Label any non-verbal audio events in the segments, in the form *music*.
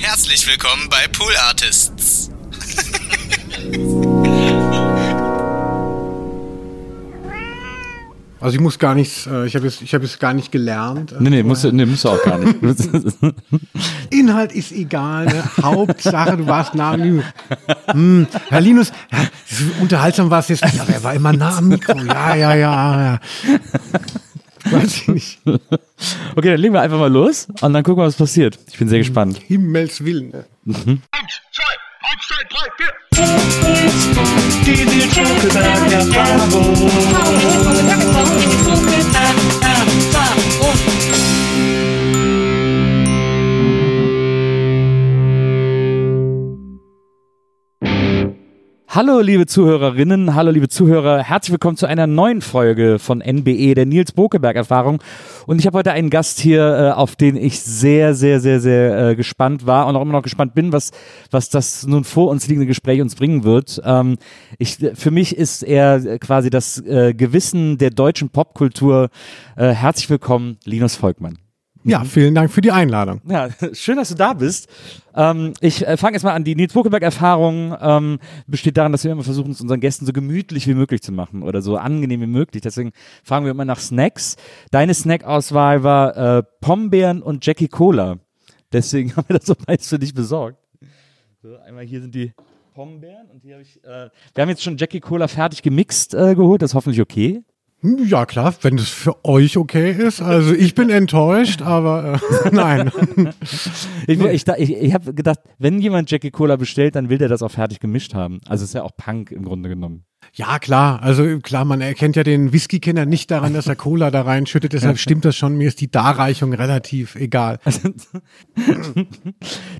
Herzlich willkommen bei Pool Artists. Also ich muss gar nichts, äh, ich habe es ich hab es gar nicht gelernt. Nee, nee, musst du, nee, musst du auch gar nicht. *laughs* Inhalt ist egal, ne? Hauptsache du warst nah am Mikro. Hm, Herr Linus, ja, unterhaltsam war es jetzt aber er war immer nah am Mikro. Ja, ja, ja, ja. *laughs* Weiß ich nicht. Okay, dann legen wir einfach mal los und dann gucken wir, was passiert. Ich bin sehr gespannt. Himmels Willen. Ne? Eins, zwei, eins, zwei, drei, vier. Hallo, liebe Zuhörerinnen, hallo, liebe Zuhörer. Herzlich willkommen zu einer neuen Folge von NBE, der Nils Bokeberg-Erfahrung. Und ich habe heute einen Gast hier, äh, auf den ich sehr, sehr, sehr, sehr äh, gespannt war und auch immer noch gespannt bin, was, was das nun vor uns liegende Gespräch uns bringen wird. Ähm, ich, für mich ist er quasi das äh, Gewissen der deutschen Popkultur. Äh, herzlich willkommen, Linus Volkmann. Ja, vielen Dank für die Einladung. Ja, *laughs* schön, dass du da bist. Ähm, ich äh, fange jetzt mal an. Die Nils Bokeberg-Erfahrung ähm, besteht darin, dass wir immer versuchen, es unseren Gästen so gemütlich wie möglich zu machen oder so angenehm wie möglich. Deswegen fragen wir immer nach Snacks. Deine Snackauswahl war äh, Pombeeren und Jackie Cola. Deswegen *laughs* haben wir das so beides für dich besorgt. So, einmal hier sind die Pombeeren und hier habe ich. Äh, wir haben jetzt schon Jackie Cola fertig gemixt äh, geholt. Das ist hoffentlich okay. Hm, Ja, klar, wenn es für euch okay ist. Also ich bin enttäuscht, aber äh, *laughs* nein. Ich, ich, ich, ich habe gedacht, wenn jemand Jackie Cola bestellt, dann will der das auch fertig gemischt haben. Also ist ja auch Punk im Grunde genommen. Ja, klar. Also klar, man erkennt ja den Whisky-Kenner nicht daran, dass er Cola da reinschüttet. Deshalb stimmt das schon. Mir ist die Darreichung relativ egal.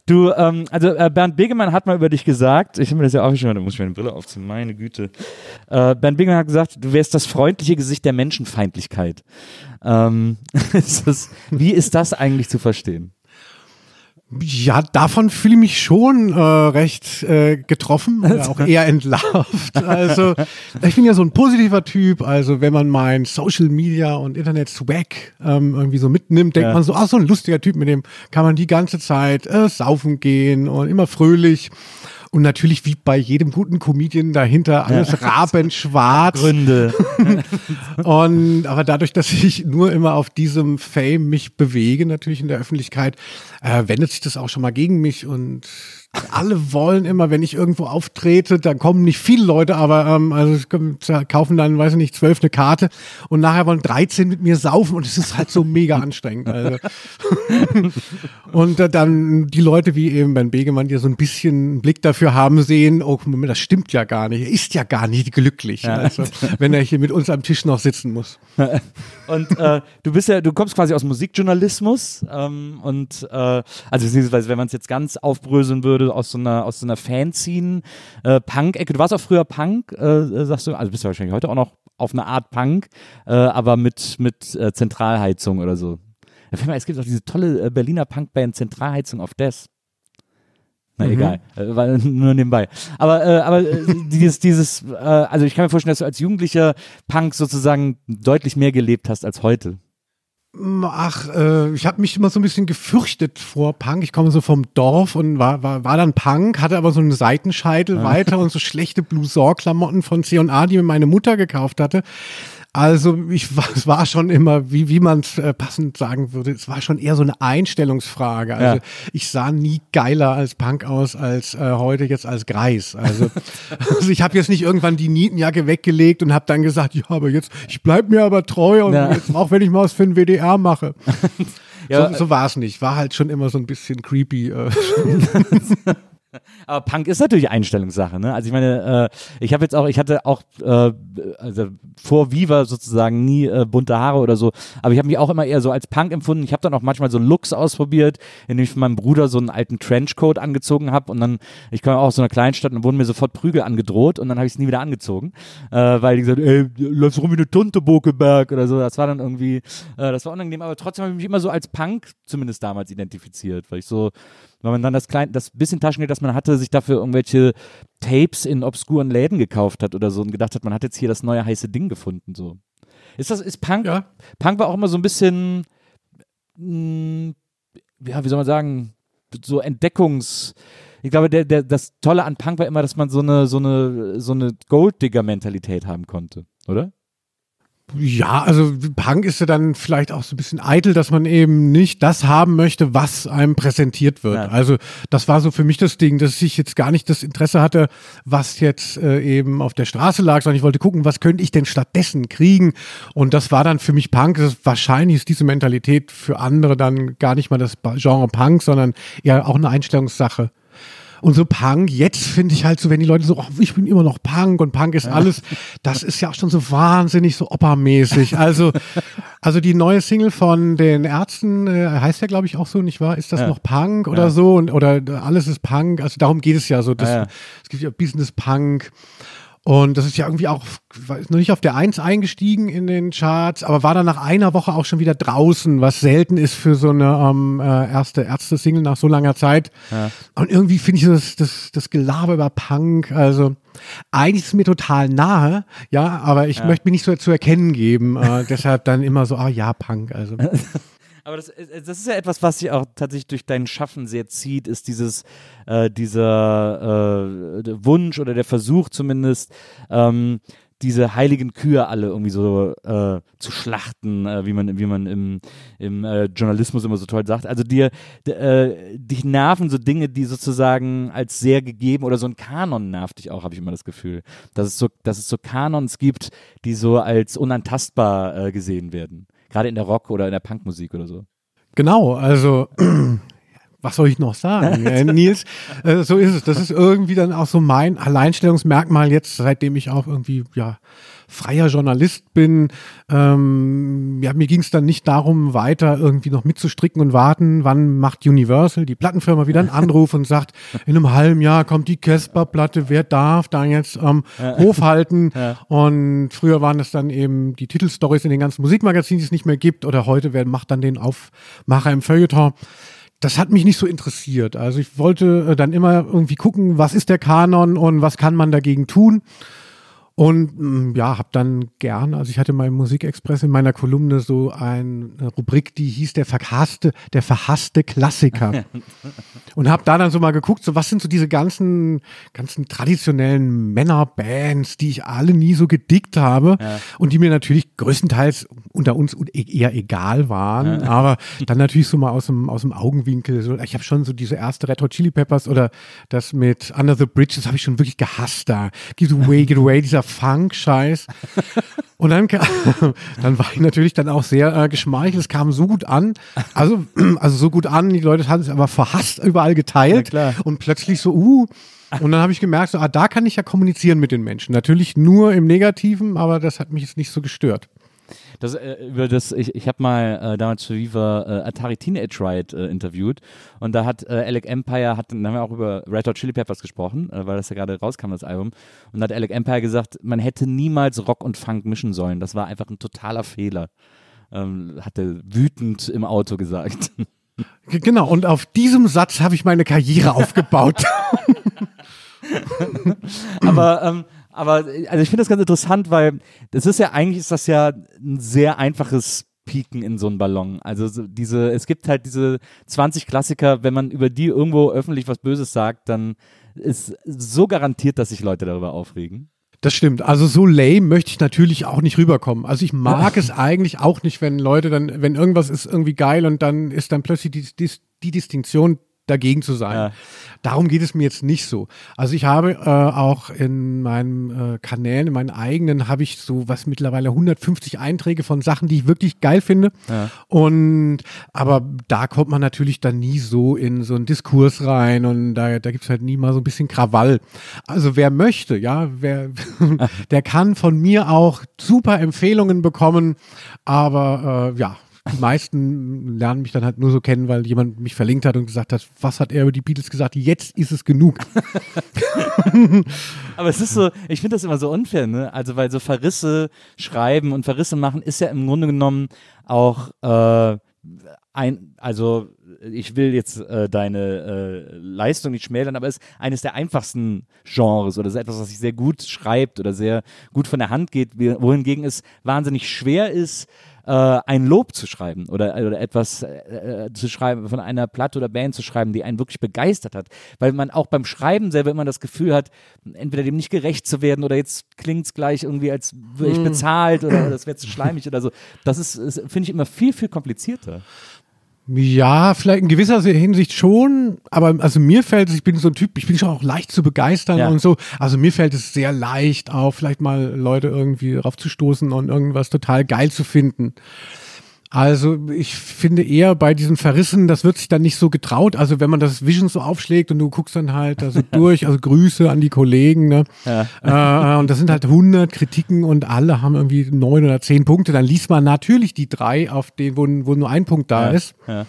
Du, ähm, also äh, Bernd Begemann hat mal über dich gesagt, ich habe mir das ja aufgeschrieben, da muss ich meine Brille aufziehen, meine Güte. Äh, Bernd Begemann hat gesagt, du wärst das freundliche Gesicht der Menschenfeindlichkeit. Ähm, *laughs* ist das, wie ist das eigentlich zu verstehen? Ja, davon fühle ich mich schon äh, recht äh, getroffen, äh, *laughs* auch eher entlarvt. *laughs* Also ich bin ja so ein positiver Typ. Also wenn man mein Social Media und Internet Swag ähm, irgendwie so mitnimmt, denkt Ja. man so, ach so ein lustiger Typ, mit dem kann man die ganze Zeit äh, saufen gehen und immer fröhlich. Und natürlich wie bei jedem guten Comedian dahinter alles rabenschwarz. Gründe. *laughs* Und aber dadurch, dass ich nur immer auf diesem Fame mich bewege, natürlich in der Öffentlichkeit, äh, wendet sich das auch schon mal gegen mich und alle wollen immer, wenn ich irgendwo auftrete, dann kommen nicht viele Leute, aber ähm, also kaufen dann, weiß ich nicht, zwölf eine Karte und nachher wollen 13 mit mir saufen und es ist halt so mega anstrengend. Also. *laughs* und äh, dann die Leute wie eben Ben Begemann, die so ein bisschen einen Blick dafür haben, sehen, oh, Moment, das stimmt ja gar nicht. Er ist ja gar nicht glücklich, also, wenn er hier mit uns am Tisch noch sitzen muss. *laughs* Und äh, du bist ja, du kommst quasi aus Musikjournalismus ähm, und äh, also beziehungsweise, wenn man es jetzt ganz aufbröseln würde, aus so einer aus so einer Fanzine äh, Punk-Ecke. Du warst auch früher Punk, äh, sagst du, also bist du wahrscheinlich heute auch noch auf eine Art Punk, äh, aber mit mit äh, Zentralheizung oder so. Es gibt auch diese tolle äh, Berliner Punkband Zentralheizung auf Des. Na egal, äh, war nur nebenbei. Aber, äh, aber äh, dieses, dieses, äh, also ich kann mir vorstellen, dass du als Jugendlicher Punk sozusagen deutlich mehr gelebt hast als heute. Ach, äh, ich habe mich immer so ein bisschen gefürchtet vor Punk. Ich komme so vom Dorf und war, war, war dann Punk, hatte aber so einen Seitenscheitel weiter und so schlechte Blouson-Klamotten von C&A, die mir meine Mutter gekauft hatte. Also ich es war schon immer, wie, wie man es äh, passend sagen würde, es war schon eher so eine Einstellungsfrage. Also Ja. ich sah nie geiler als Punk aus als äh, heute jetzt als Greis. Also, *laughs* also ich habe jetzt nicht irgendwann die Nietenjacke weggelegt und habe dann gesagt, ja, aber jetzt, ich bleib mir aber treu und Ja. jetzt auch wenn ich mal was für den WDR mache. *laughs* Ja, so so war es nicht. War halt schon immer so ein bisschen creepy. Äh. *laughs* Aber Punk ist natürlich Einstellungssache, ne? Also ich meine, äh, ich habe jetzt auch, ich hatte auch äh, also vor Viva sozusagen nie äh, bunte Haare oder so, aber ich habe mich auch immer eher so als Punk empfunden. Ich habe dann auch manchmal so Looks ausprobiert, indem ich von meinem Bruder so einen alten Trenchcoat angezogen habe und dann, ich komme auch aus so einer Kleinstadt und wurden mir sofort Prügel angedroht und dann habe ich es nie wieder angezogen, äh, weil die gesagt, ey, läufst rum wie eine Tunte Bokeberg oder so. Das war dann irgendwie, äh, das war unangenehm, aber trotzdem habe ich mich immer so als Punk zumindest damals identifiziert, weil ich so weil man dann das kleine, das bisschen Taschengeld, das man hatte, sich dafür irgendwelche Tapes in obskuren Läden gekauft hat oder so und gedacht hat, man hat jetzt hier das neue heiße Ding gefunden, so. Ist das, ist Punk, Ja. Punk war auch immer so ein bisschen, mh, ja, wie soll man sagen, so Entdeckungs ich glaube, der, der, das Tolle an Punk war immer, dass man so eine, so eine, so eine Golddigger-Mentalität haben konnte, oder? Ja, also Punk ist ja dann vielleicht auch so ein bisschen eitel, dass man eben nicht das haben möchte, was einem präsentiert wird. Ja. Also das war so für mich das Ding, dass ich jetzt gar nicht das Interesse hatte, was jetzt äh, eben auf der Straße lag, sondern ich wollte gucken, was könnte ich denn stattdessen kriegen. Und das war dann für mich Punk. Ist, wahrscheinlich ist diese Mentalität für andere dann gar nicht mal das Genre Punk, sondern eher auch eine Einstellungssache. Und so Punk, jetzt finde ich halt so, wenn die Leute so, oh, ich bin immer noch Punk und Punk ist alles, das ist ja auch schon so wahnsinnig so oppermäßig. Also, also die neue Single von den Ärzten, äh, heißt ja glaube ich auch so, nicht wahr? Ist das Ja. noch Punk oder Ja. so? Und, oder alles ist Punk. Also darum geht es ja so. Das, Ja, ja. Es gibt ja Business Punk. Und das ist ja irgendwie auch ist noch nicht auf der Eins eingestiegen in den Charts, aber war dann nach einer Woche auch schon wieder draußen, was selten ist für so eine ähm, äh, erste Ärzte-Single nach so langer Zeit. Und irgendwie finde ich das, das, das Gelaber über Punk, also eigentlich ist es mir total nahe, ja, aber ich möchte mir nicht so zu erkennen geben. Äh, *laughs* deshalb dann immer so, ah ja, Punk. Also *laughs* Aber das, äh, das ist ja etwas, was sich auch tatsächlich durch dein Schaffen sehr zieht, ist dieses, äh, dieser äh, Wunsch oder der Versuch zumindest, ähm, diese heiligen Kühe alle irgendwie so äh, zu schlachten, äh, wie man, wie man im, im äh, Journalismus immer so toll sagt. Also dir, äh, dich nerven so Dinge, die sozusagen als sehr gegeben oder so ein Kanon nervt dich auch, habe ich immer das Gefühl. Dass es so, dass es so Kanons gibt, die so als unantastbar äh, gesehen werden. Gerade in der Rock- oder in der Punkmusik oder so. Genau, also *clears throat* was soll ich noch sagen, *laughs* äh, Nils? Äh, so ist es. Das ist irgendwie dann auch so mein Alleinstellungsmerkmal jetzt, seitdem ich auch irgendwie ja freier Journalist bin. Ähm, ja, mir ging es dann nicht darum, weiter irgendwie noch mitzustricken und warten, wann macht Universal, die Plattenfirma, wieder einen Anruf und sagt, *laughs* in einem halben Jahr kommt die Casper-Platte, wer darf da jetzt ähm, *laughs* Hof halten? Und früher waren das dann eben die Titelstories in den ganzen Musikmagazinen, die es nicht mehr gibt, oder heute wer macht dann den Aufmacher im Feuilleton das hat mich nicht so interessiert. Also ich wollte äh, dann immer irgendwie gucken, was ist der Kanon und was kann man dagegen tun. Und mm, ja, habe dann gern, also ich hatte mal im Musikexpress in meiner Kolumne so eine Rubrik, die hieß der verhasste, der verhasste Klassiker. *laughs* und habe da dann so mal geguckt, so was sind so diese ganzen, ganzen traditionellen Männerbands, die ich alle nie so gedickt habe und die mir natürlich größtenteils unter uns eher egal waren, aber dann natürlich so mal aus dem, aus dem Augenwinkel. So, ich habe schon so diese erste Red Hot Chili Peppers oder das mit Under the Bridge, das habe ich schon wirklich gehasst da. Give away, get away, dieser Funk-Scheiß. Und dann, *laughs* dann war ich natürlich dann auch sehr äh, geschmeichelt. Es kam so gut an. Also, *clears throat* also so gut an. Die Leute haben es aber verhasst überall geteilt. Ja. Und plötzlich so, uh. Und dann habe ich gemerkt, so, ah, da kann ich ja kommunizieren mit den Menschen. Natürlich nur im Negativen, aber das hat mich jetzt nicht so gestört. Das, äh, über das, ich, ich habe mal äh, damals für Viva äh, Atari Teenage Riot äh, interviewt und da hat äh, Alec Empire, hat, dann haben wir auch über Red Hot Chili Peppers gesprochen, äh, weil das ja gerade rauskam, das Album. Und da hat Alec Empire gesagt, man hätte niemals Rock und Funk mischen sollen. Das war einfach ein totaler Fehler. Ähm, hat er wütend im Auto gesagt. Genau, und auf diesem Satz habe ich meine Karriere aufgebaut. *laughs* aber, ähm, aber also ich finde das ganz interessant, weil das ist ja eigentlich ist das ja ein sehr einfaches Pieken in so einen Ballon. Also so diese, es gibt halt diese 20 Klassiker, wenn man über die irgendwo öffentlich was Böses sagt, dann ist so garantiert, dass sich Leute darüber aufregen. Das stimmt. Also so lame möchte ich natürlich auch nicht rüberkommen. Also ich mag *laughs* es eigentlich auch nicht, wenn Leute dann, wenn irgendwas ist irgendwie geil und dann ist dann plötzlich die, die, die Distinktion dagegen zu sein. Ja. Darum geht es mir jetzt nicht so. Also ich habe äh, auch in meinen äh, Kanälen, in meinen eigenen, habe ich so was mittlerweile 150 Einträge von Sachen, die ich wirklich geil finde. Und aber da kommt man natürlich dann nie so in so einen Diskurs rein und da, da gibt's halt nie mal so ein bisschen Krawall. Also wer möchte, ja, wer, *laughs* der kann von mir auch super Empfehlungen bekommen, aber äh, ja, die meisten lernen mich dann halt nur so kennen, weil jemand mich verlinkt hat und gesagt hat, was hat er über die Beatles gesagt? Jetzt ist es genug. *laughs* Aber es ist so, ich finde das immer so unfair, ne? Also weil so Verrisse schreiben und Verrisse machen ist ja im Grunde genommen auch äh, ein, also ich will jetzt äh, deine äh, Leistung nicht schmälern, aber es ist eines der einfachsten Genres oder es ist etwas, was sich sehr gut schreibt oder sehr gut von der Hand geht, wohingegen es wahnsinnig schwer ist, äh, ein Lob zu schreiben oder, oder etwas äh, äh, zu schreiben, von einer Platte oder Band zu schreiben, die einen wirklich begeistert hat. Weil man auch beim Schreiben selber immer das Gefühl hat, entweder dem nicht gerecht zu werden oder jetzt klingt es gleich irgendwie, als würde ich bezahlt oder *clears throat* das wäre zu schleimig oder so. Das ist, ist finde ich, immer viel, viel komplizierter. Ja, vielleicht in gewisser Hinsicht schon, aber also mir fällt es, ich bin so ein Typ, ich bin schon auch leicht zu begeistern Ja. und so. Also mir fällt es sehr leicht auf, vielleicht mal Leute irgendwie drauf zu stoßen und irgendwas total geil zu finden. Also ich finde eher bei diesen Verrissen, das wird sich dann nicht so getraut. Also wenn man das Vision so aufschlägt und du guckst dann halt da so *laughs* durch, also Grüße an die Kollegen, ne? Äh, und das sind halt 100 Kritiken und alle haben irgendwie neun oder zehn Punkte. Dann liest man natürlich die drei, auf denen, wo, wo nur ein Punkt da ist. Ja.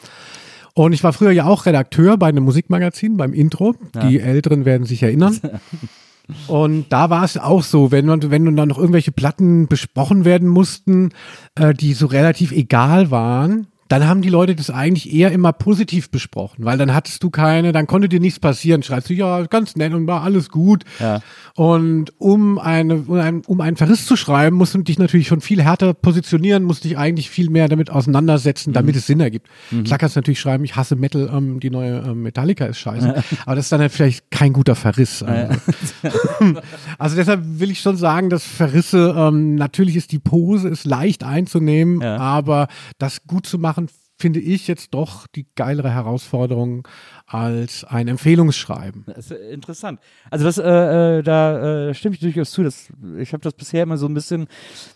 Und ich war früher ja auch Redakteur bei einem Musikmagazin, beim Intro. Die Älteren werden sich erinnern. *laughs* Und da war es auch so, wenn, man, wenn dann noch irgendwelche Platten besprochen werden mussten, äh, die so relativ egal waren, dann haben die Leute das eigentlich eher immer positiv besprochen, weil dann hattest du keine, dann konnte dir nichts passieren. Schreibst du, ja, ganz nett und war alles gut. Ja. Und um, eine, um, ein, um einen Verriss zu schreiben, musst du dich natürlich schon viel härter positionieren, musst dich eigentlich viel mehr damit auseinandersetzen, damit es Sinn ergibt. Klar kannst du natürlich schreiben, ich hasse Metal, ähm, die neue ähm, Metallica ist scheiße. Aber das ist dann halt vielleicht kein guter Verriss. Also, *laughs* also deshalb will ich schon sagen, dass Verrisse, ähm, natürlich ist die Pose, ist leicht einzunehmen, Ja. aber das gut zu machen, finde ich jetzt doch die geilere Herausforderung als ein Empfehlungsschreiben. Das ist äh, interessant. Also das, äh, äh, da äh, stimme ich durchaus zu. Das, ich habe das bisher immer so ein bisschen,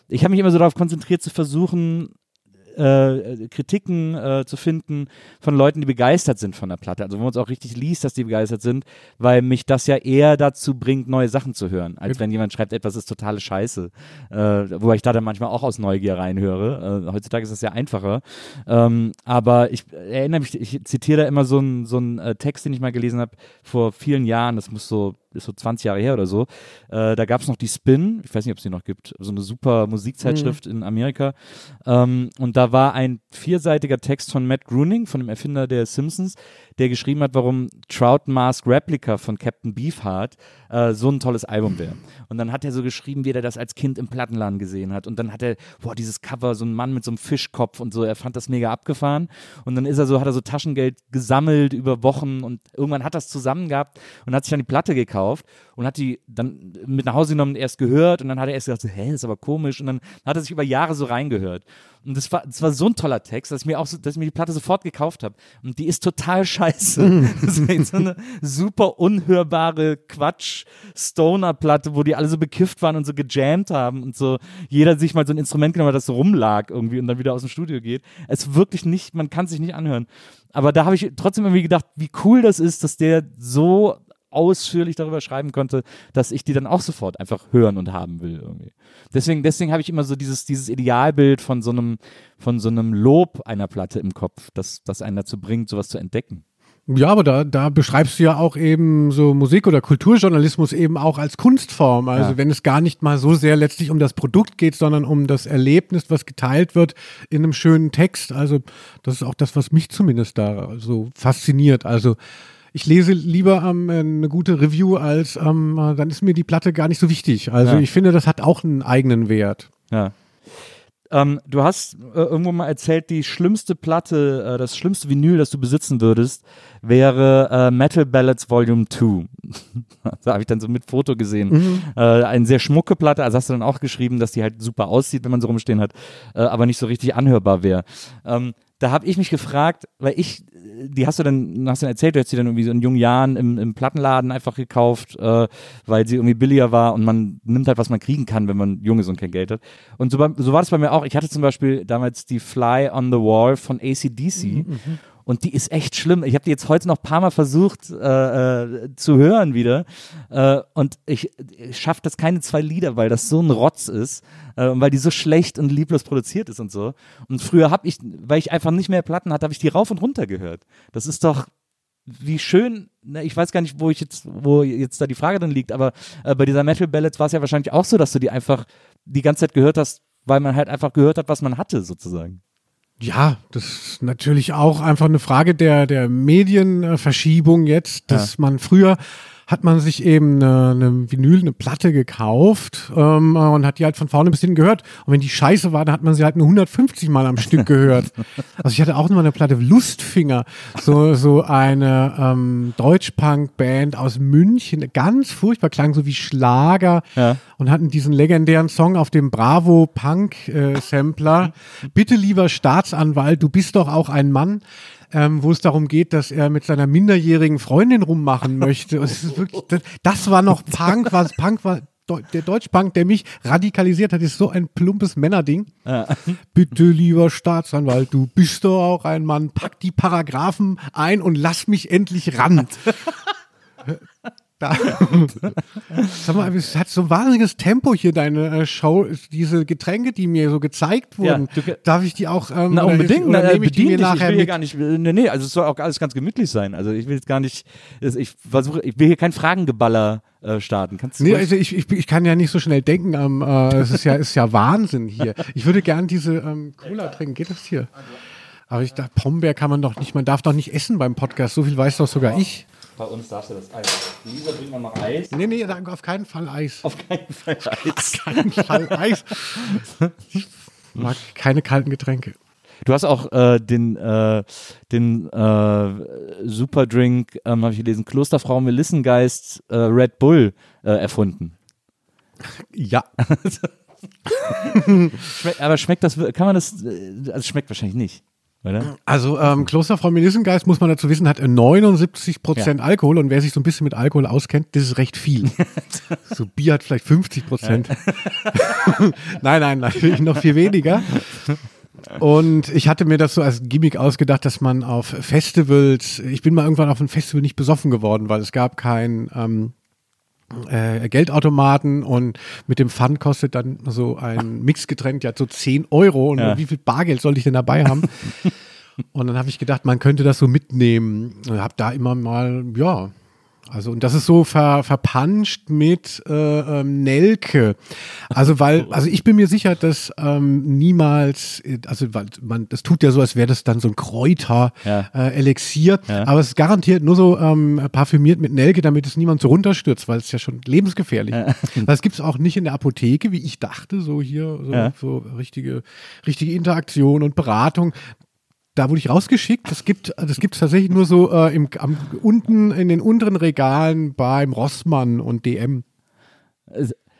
ich habe mich immer so darauf konzentriert zu versuchen, äh, Kritiken äh, zu finden von Leuten, die begeistert sind von der Platte. Also wo man es auch richtig liest, dass die begeistert sind, weil mich das ja eher dazu bringt, neue Sachen zu hören, als wenn jemand schreibt, etwas ist totale Scheiße. Äh, wobei ich da dann manchmal auch aus Neugier reinhöre. Äh, heutzutage ist das ja einfacher. Ähm, aber ich erinnere mich, ich zitiere da immer so einen so einen, äh, Text, den ich mal gelesen habe vor vielen Jahren. Das muss so ist so 20 Jahre her oder so. Äh, da gab es noch die Spin, ich weiß nicht, ob es die noch gibt, so eine super Musikzeitschrift in Amerika. Ähm, und da war ein vierseitiger Text von Matt Groening, von dem Erfinder der Simpsons, der geschrieben hat, warum Trout Mask Replica von Captain Beefheart äh, so ein tolles Album wäre. Und dann hat er so geschrieben, wie er das als Kind im Plattenladen gesehen hat. Und dann hat er, boah, dieses Cover, so ein Mann mit so einem Fischkopf und so, er fand das mega abgefahren. Und dann ist er so, hat er so Taschengeld gesammelt über Wochen und irgendwann hat er es zusammen gehabt und hat sich dann die Platte gekauft und hat die dann mit nach Hause genommen, erst gehört und dann hat er erst gedacht, so, hä, das ist aber komisch. Und dann hat er sich über Jahre so reingehört. Und das war, das war so ein toller Text, dass ich mir auch so, dass ich mir die Platte sofort gekauft habe. Und die ist total *laughs* scheiße. das ist so eine super unhörbare Quatsch-Stoner-Platte, wo die alle so bekifft waren und so gejammt haben und so jeder sich mal so ein Instrument genommen hat, das so rumlag irgendwie und dann wieder aus dem Studio geht. Es ist wirklich nicht, man kann sich nicht anhören. Aber da habe ich trotzdem irgendwie gedacht, wie cool das ist, dass der so ausführlich darüber schreiben konnte, dass ich die dann auch sofort einfach hören und haben will irgendwie. Deswegen, deswegen habe ich immer so dieses, dieses Idealbild von so einem, von so einem Lob einer Platte im Kopf, das, das einen dazu bringt, sowas zu entdecken. Ja, aber da, da beschreibst du ja auch eben so Musik- oder Kulturjournalismus eben auch als Kunstform. Also Ja. wenn es gar nicht mal so sehr letztlich um das Produkt geht, sondern um das Erlebnis, was geteilt wird in einem schönen Text. Also das ist auch das, was mich zumindest da so fasziniert. Also ich lese lieber ähm, eine gute Review als ähm, äh, dann ist mir die Platte gar nicht so wichtig. Also Ja. ich finde, das hat auch einen eigenen Wert. Ja. Ähm, du hast äh, irgendwo mal erzählt, die schlimmste Platte, äh, das schlimmste Vinyl, das du besitzen würdest, wäre äh, Metal Ballads Volume 2. da habe ich dann so mit Foto gesehen. Äh, eine sehr schmucke Platte, also hast du dann auch geschrieben, dass die halt super aussieht, wenn man so rumstehen hat, äh, aber nicht so richtig anhörbar wäre. Ähm, da habe ich mich gefragt, weil ich, die hast du dann, hast du dann erzählt, du hast sie dann irgendwie so in jungen Jahren im, im Plattenladen einfach gekauft, äh, weil sie irgendwie billiger war und man nimmt halt, was man kriegen kann, wenn man jung ist und kein Geld hat. Und so, so war das bei mir auch. Ich hatte zum Beispiel damals die Fly on the Wall von ACDC. Und die ist echt schlimm. Ich habe die jetzt heute noch ein paar Mal versucht äh, äh, zu hören wieder. Äh, und ich, ich schaffe das keine zwei Lieder, weil das so ein Rotz ist. Äh, und weil die so schlecht und lieblos produziert ist und so. Und früher habe ich, weil ich einfach nicht mehr Platten hatte, habe ich die rauf und runter gehört. Das ist doch wie schön, ne, ich weiß gar nicht, wo ich jetzt, wo jetzt da die Frage drin liegt, aber äh, bei dieser Metal Ballads war es ja wahrscheinlich auch so, dass du die einfach die ganze Zeit gehört hast, weil man halt einfach gehört hat, was man hatte, sozusagen. Ja, das ist natürlich auch einfach eine Frage der, der Medienverschiebung jetzt, dass man früher hat man sich eben eine, eine Vinyl, eine Platte gekauft ähm, und hat die halt von vorne bis hinten gehört. Und wenn die scheiße war, dann hat man sie halt nur 150 Mal am Stück gehört. *laughs* Also ich hatte auch noch mal eine Platte Lustfinger, so, so eine ähm, Deutsch-Punk-Band aus München, ganz furchtbar, klang so wie Schlager Ja. und hatten diesen legendären Song auf dem Bravo Punk äh. *laughs* Bitte lieber Staatsanwalt, du bist doch auch ein Mann. Ähm, wo es darum geht, dass er mit seiner minderjährigen Freundin rummachen möchte. Und es ist wirklich, das, das war noch Punk, was Punk war. Deu- Der Deutschpunk, der mich radikalisiert hat, ist so ein plumpes Männerding. Bitte, lieber Staatsanwalt, du bist doch auch ein Mann. Pack die Paragraphen ein und lass mich endlich ran. *laughs* Da. *laughs* Sag mal, es hat so ein wahnsinniges Tempo hier, deine äh, Show. Diese Getränke, die mir so gezeigt wurden, Ja, du- darf ich die auch ähm, Na, oder unbedingt. Oder Na, äh, nehme ich die mir dich. Ich nachher will gar nicht, nee, nee, also es soll auch alles ganz gemütlich sein. Also ich will jetzt gar nicht, ich versuche, ich will hier kein Fragengeballer äh, starten. Kannst du Nee, also ich, ich, ich kann ja nicht so schnell denken. Ähm, äh, es ist ja, ist ja Wahnsinn hier. Ich würde gern diese ähm, Cola trinken. Geht das hier? Aber ich dachte, Pombeer kann man doch nicht, man darf doch nicht essen beim Podcast. So viel weiß doch sogar ich. Bei uns darfst du das Eis. Lisa bringt mal noch Eis. Nee, nee, danke, auf keinen Fall Eis. Auf keinen Fall *laughs* Eis. keinen Fall Eis. Ich mag keine kalten Getränke. Du hast auch äh, den, äh, den äh, Superdrink, ähm, habe ich gelesen, Klosterfrau Melissengeist äh, Red Bull äh, erfunden. Ja. *laughs* Aber schmeckt das, kann man das, äh, also schmeckt wahrscheinlich nicht, oder? Also ähm, Klosterfrau Melissengeist, muss man dazu wissen, hat 79 Prozent Alkohol und wer sich so ein bisschen mit Alkohol auskennt, das ist recht viel. *laughs* so Bier hat vielleicht 50 Prozent. *laughs* nein, nein, natürlich noch viel weniger. Und ich hatte mir das so als Gimmick ausgedacht, dass man auf Festivals, ich bin mal irgendwann auf einem Festival nicht besoffen geworden, weil es gab kein ähm, äh, Geldautomaten und mit dem Pfand kostet dann so ein *laughs* Mixgetränk, ja so 10 Euro und Ja. wie viel Bargeld sollte ich denn dabei haben? *laughs* und dann habe ich gedacht, man könnte das so mitnehmen und habe da immer mal, ja, also und das ist so ver, verpanscht mit äh, ähm, Nelke. Also weil, *laughs* also ich bin mir sicher, dass ähm, niemals, also weil man, das tut ja so, als wäre das dann so ein Kräuter Ja. äh, Ja. aber es ist garantiert nur so ähm, parfümiert mit Nelke, damit es niemand so runterstürzt, weil es ja schon lebensgefährlich ist. Das gibt es auch nicht in der Apotheke, wie ich dachte, so hier, so, Ja. so richtige, richtige Interaktion und Beratung. Da wurde ich rausgeschickt. Das gibt das tatsächlich nur so äh, im, am, unten in den unteren Regalen beim Rossmann und DM.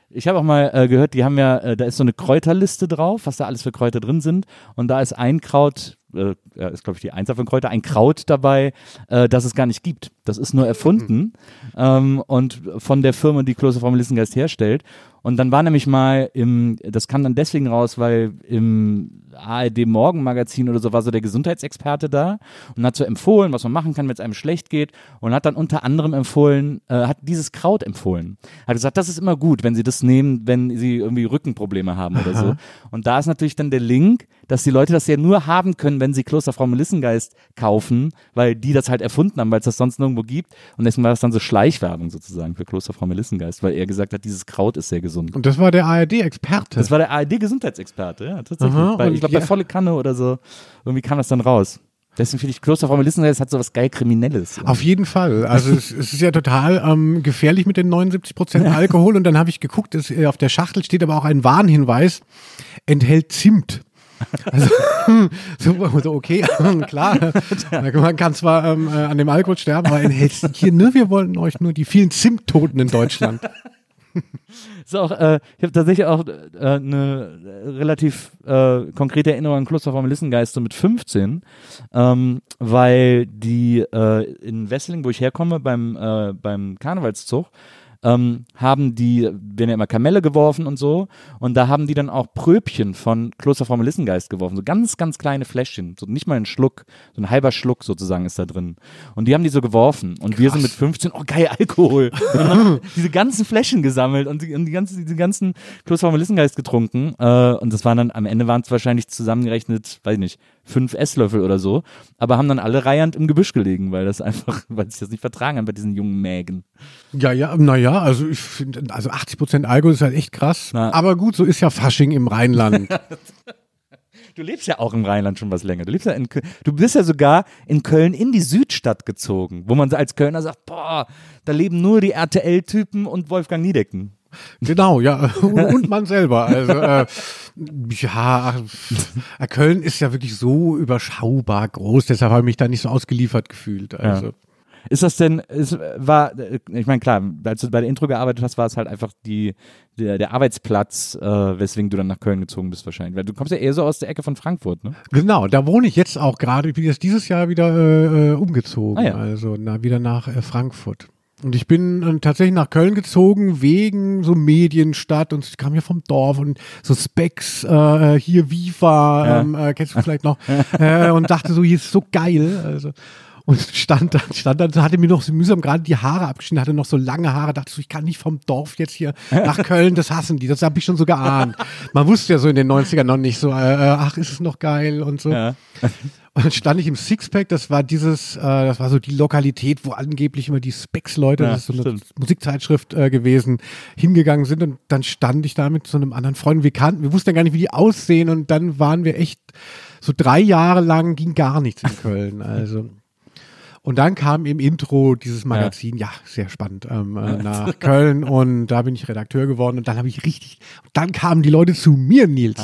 Ich habe auch mal äh, gehört, die haben ja, äh, da ist so eine Kräuterliste drauf, was da alles für Kräuter drin sind. Und da ist ein Kraut, äh, ist glaube ich die Einzahl von Kräuter, ein Kraut dabei, äh, das es gar nicht gibt. Das ist nur erfunden ähm, und von der Firma, die Kloster vom Melissengeist herstellt. Und dann war nämlich mal im, das kam dann deswegen raus, weil im ARD Morgenmagazin oder so war so der Gesundheitsexperte da und hat so empfohlen, was man machen kann, wenn es einem schlecht geht und hat dann unter anderem empfohlen, äh, hat dieses Kraut empfohlen. Hat gesagt, das ist immer gut, wenn sie das nehmen, wenn sie irgendwie Rückenprobleme haben oder so. Und da ist natürlich dann der Link, dass die Leute das ja nur haben können, wenn sie Klosterfrau Melissengeist kaufen, weil die das halt erfunden haben, weil es das sonst nirgendwo gibt. Und deswegen war das dann so Schleichwerbung sozusagen für Klosterfrau Melissengeist, weil er gesagt hat, dieses Kraut ist sehr gesund. Und das war der ARD-Experte. Das war der ARD-Gesundheitsexperte, ja, tatsächlich. Aha, glaube, ja. bei Volle Kanne oder so. Irgendwie kam das dann raus. Deswegen finde ich, Klosterfrau Melissengeist hat so was geil Kriminelles. Auf jeden Fall. Also es, es ist ja total ähm, gefährlich mit den 79 Prozent Alkohol. Und dann habe ich geguckt, es, äh, auf der Schachtel steht aber auch ein Warnhinweis, enthält Zimt. Also, *laughs* so, so okay, *laughs* klar. *laughs* Man kann zwar ähm, äh, an dem Alkohol sterben, aber enthält hier, ne, wir wollten euch nur die vielen Zimttoten in Deutschland. *laughs* Ist auch, äh, ich habe tatsächlich auch äh, eine relativ äh, konkrete Erinnerung an Kloster vom Melissengeist so mit 15, ähm, weil die äh, in Wesseling, wo ich herkomme, beim, äh, beim Karnevalszug, ähm, haben die, werden ja immer Kamelle geworfen und so, und da haben die dann auch Pröbchen von Kloster Melissengeist geworfen, so ganz, ganz kleine Fläschchen, so nicht mal ein Schluck, so ein halber Schluck sozusagen ist da drin. Und die haben die so geworfen und wir sind mit 15, oh geil, Alkohol. *laughs* Diese ganzen Fläschchen gesammelt und die, und die ganzen, diese ganzen Kloster Melissengeist getrunken. Äh, und das waren dann, am Ende waren es wahrscheinlich zusammengerechnet, weiß ich nicht, fünf Esslöffel oder so, aber haben dann alle reihend im Gebüsch gelegen, weil das einfach, *laughs* weil sich das nicht vertragen haben bei diesen jungen Mägen. Ja, ja, naja, also ich finde, also 80 Prozent Alkohol ist halt echt krass. Na. Aber gut, so ist ja Fasching im Rheinland. *laughs* Du lebst ja auch im Rheinland schon was länger. Du lebst ja in Köln. Du bist ja sogar in Köln in die Südstadt gezogen, wo man als Kölner sagt, boah, da leben nur die RTL-Typen und Wolfgang Niedecken. Genau, ja. Und, man selber. Also, äh, ja, äh, Köln ist ja wirklich so überschaubar groß, deshalb habe ich mich da nicht so ausgeliefert gefühlt. Also. Ist das denn, ist, war, ich meine, klar, als du bei der Intro gearbeitet hast, war es halt einfach die, der, der Arbeitsplatz, äh, weswegen du dann nach Köln gezogen bist wahrscheinlich. Weil du kommst ja eher so aus der Ecke von Frankfurt, ne? Genau, da wohne ich jetzt auch gerade. Ich bin jetzt dieses Jahr wieder äh, äh umgezogen, Ah, ja. also na, wieder nach äh, Frankfurt. Und ich bin äh, tatsächlich nach Köln gezogen wegen so Medienstadt und ich kam ja vom Dorf und so Specs, äh, hier Viva, Ja. ähm, äh, kennst du vielleicht noch, äh, und dachte so, hier ist so geil. Also und stand dann, stand dann, hatte mir noch so mühsam gerade die Haare abgeschnitten, hatte noch so lange Haare, dachte so, ich kann nicht vom Dorf jetzt hier nach *laughs* Köln, das hassen die, das habe ich schon so geahnt. Man wusste ja so in den 90ern noch nicht so, äh, äh, ach, ist es noch geil und so. Ja. Und dann stand ich im Sixpack, das war dieses, äh, das war so die Lokalität, wo angeblich immer die Specs-Leute, Ja, das ist so eine stimmt. Musikzeitschrift äh, gewesen, hingegangen sind und dann stand ich da mit so einem anderen Freund, wir kannten, wir wussten ja gar nicht, wie die aussehen und dann waren wir echt, so drei Jahre lang ging gar nichts in Köln, also. Und dann kam im Intro dieses Magazin, ja, sehr spannend, ähm, äh, nach Köln und da bin ich Redakteur geworden und dann habe ich richtig, dann kamen die Leute zu mir, Nils. *laughs*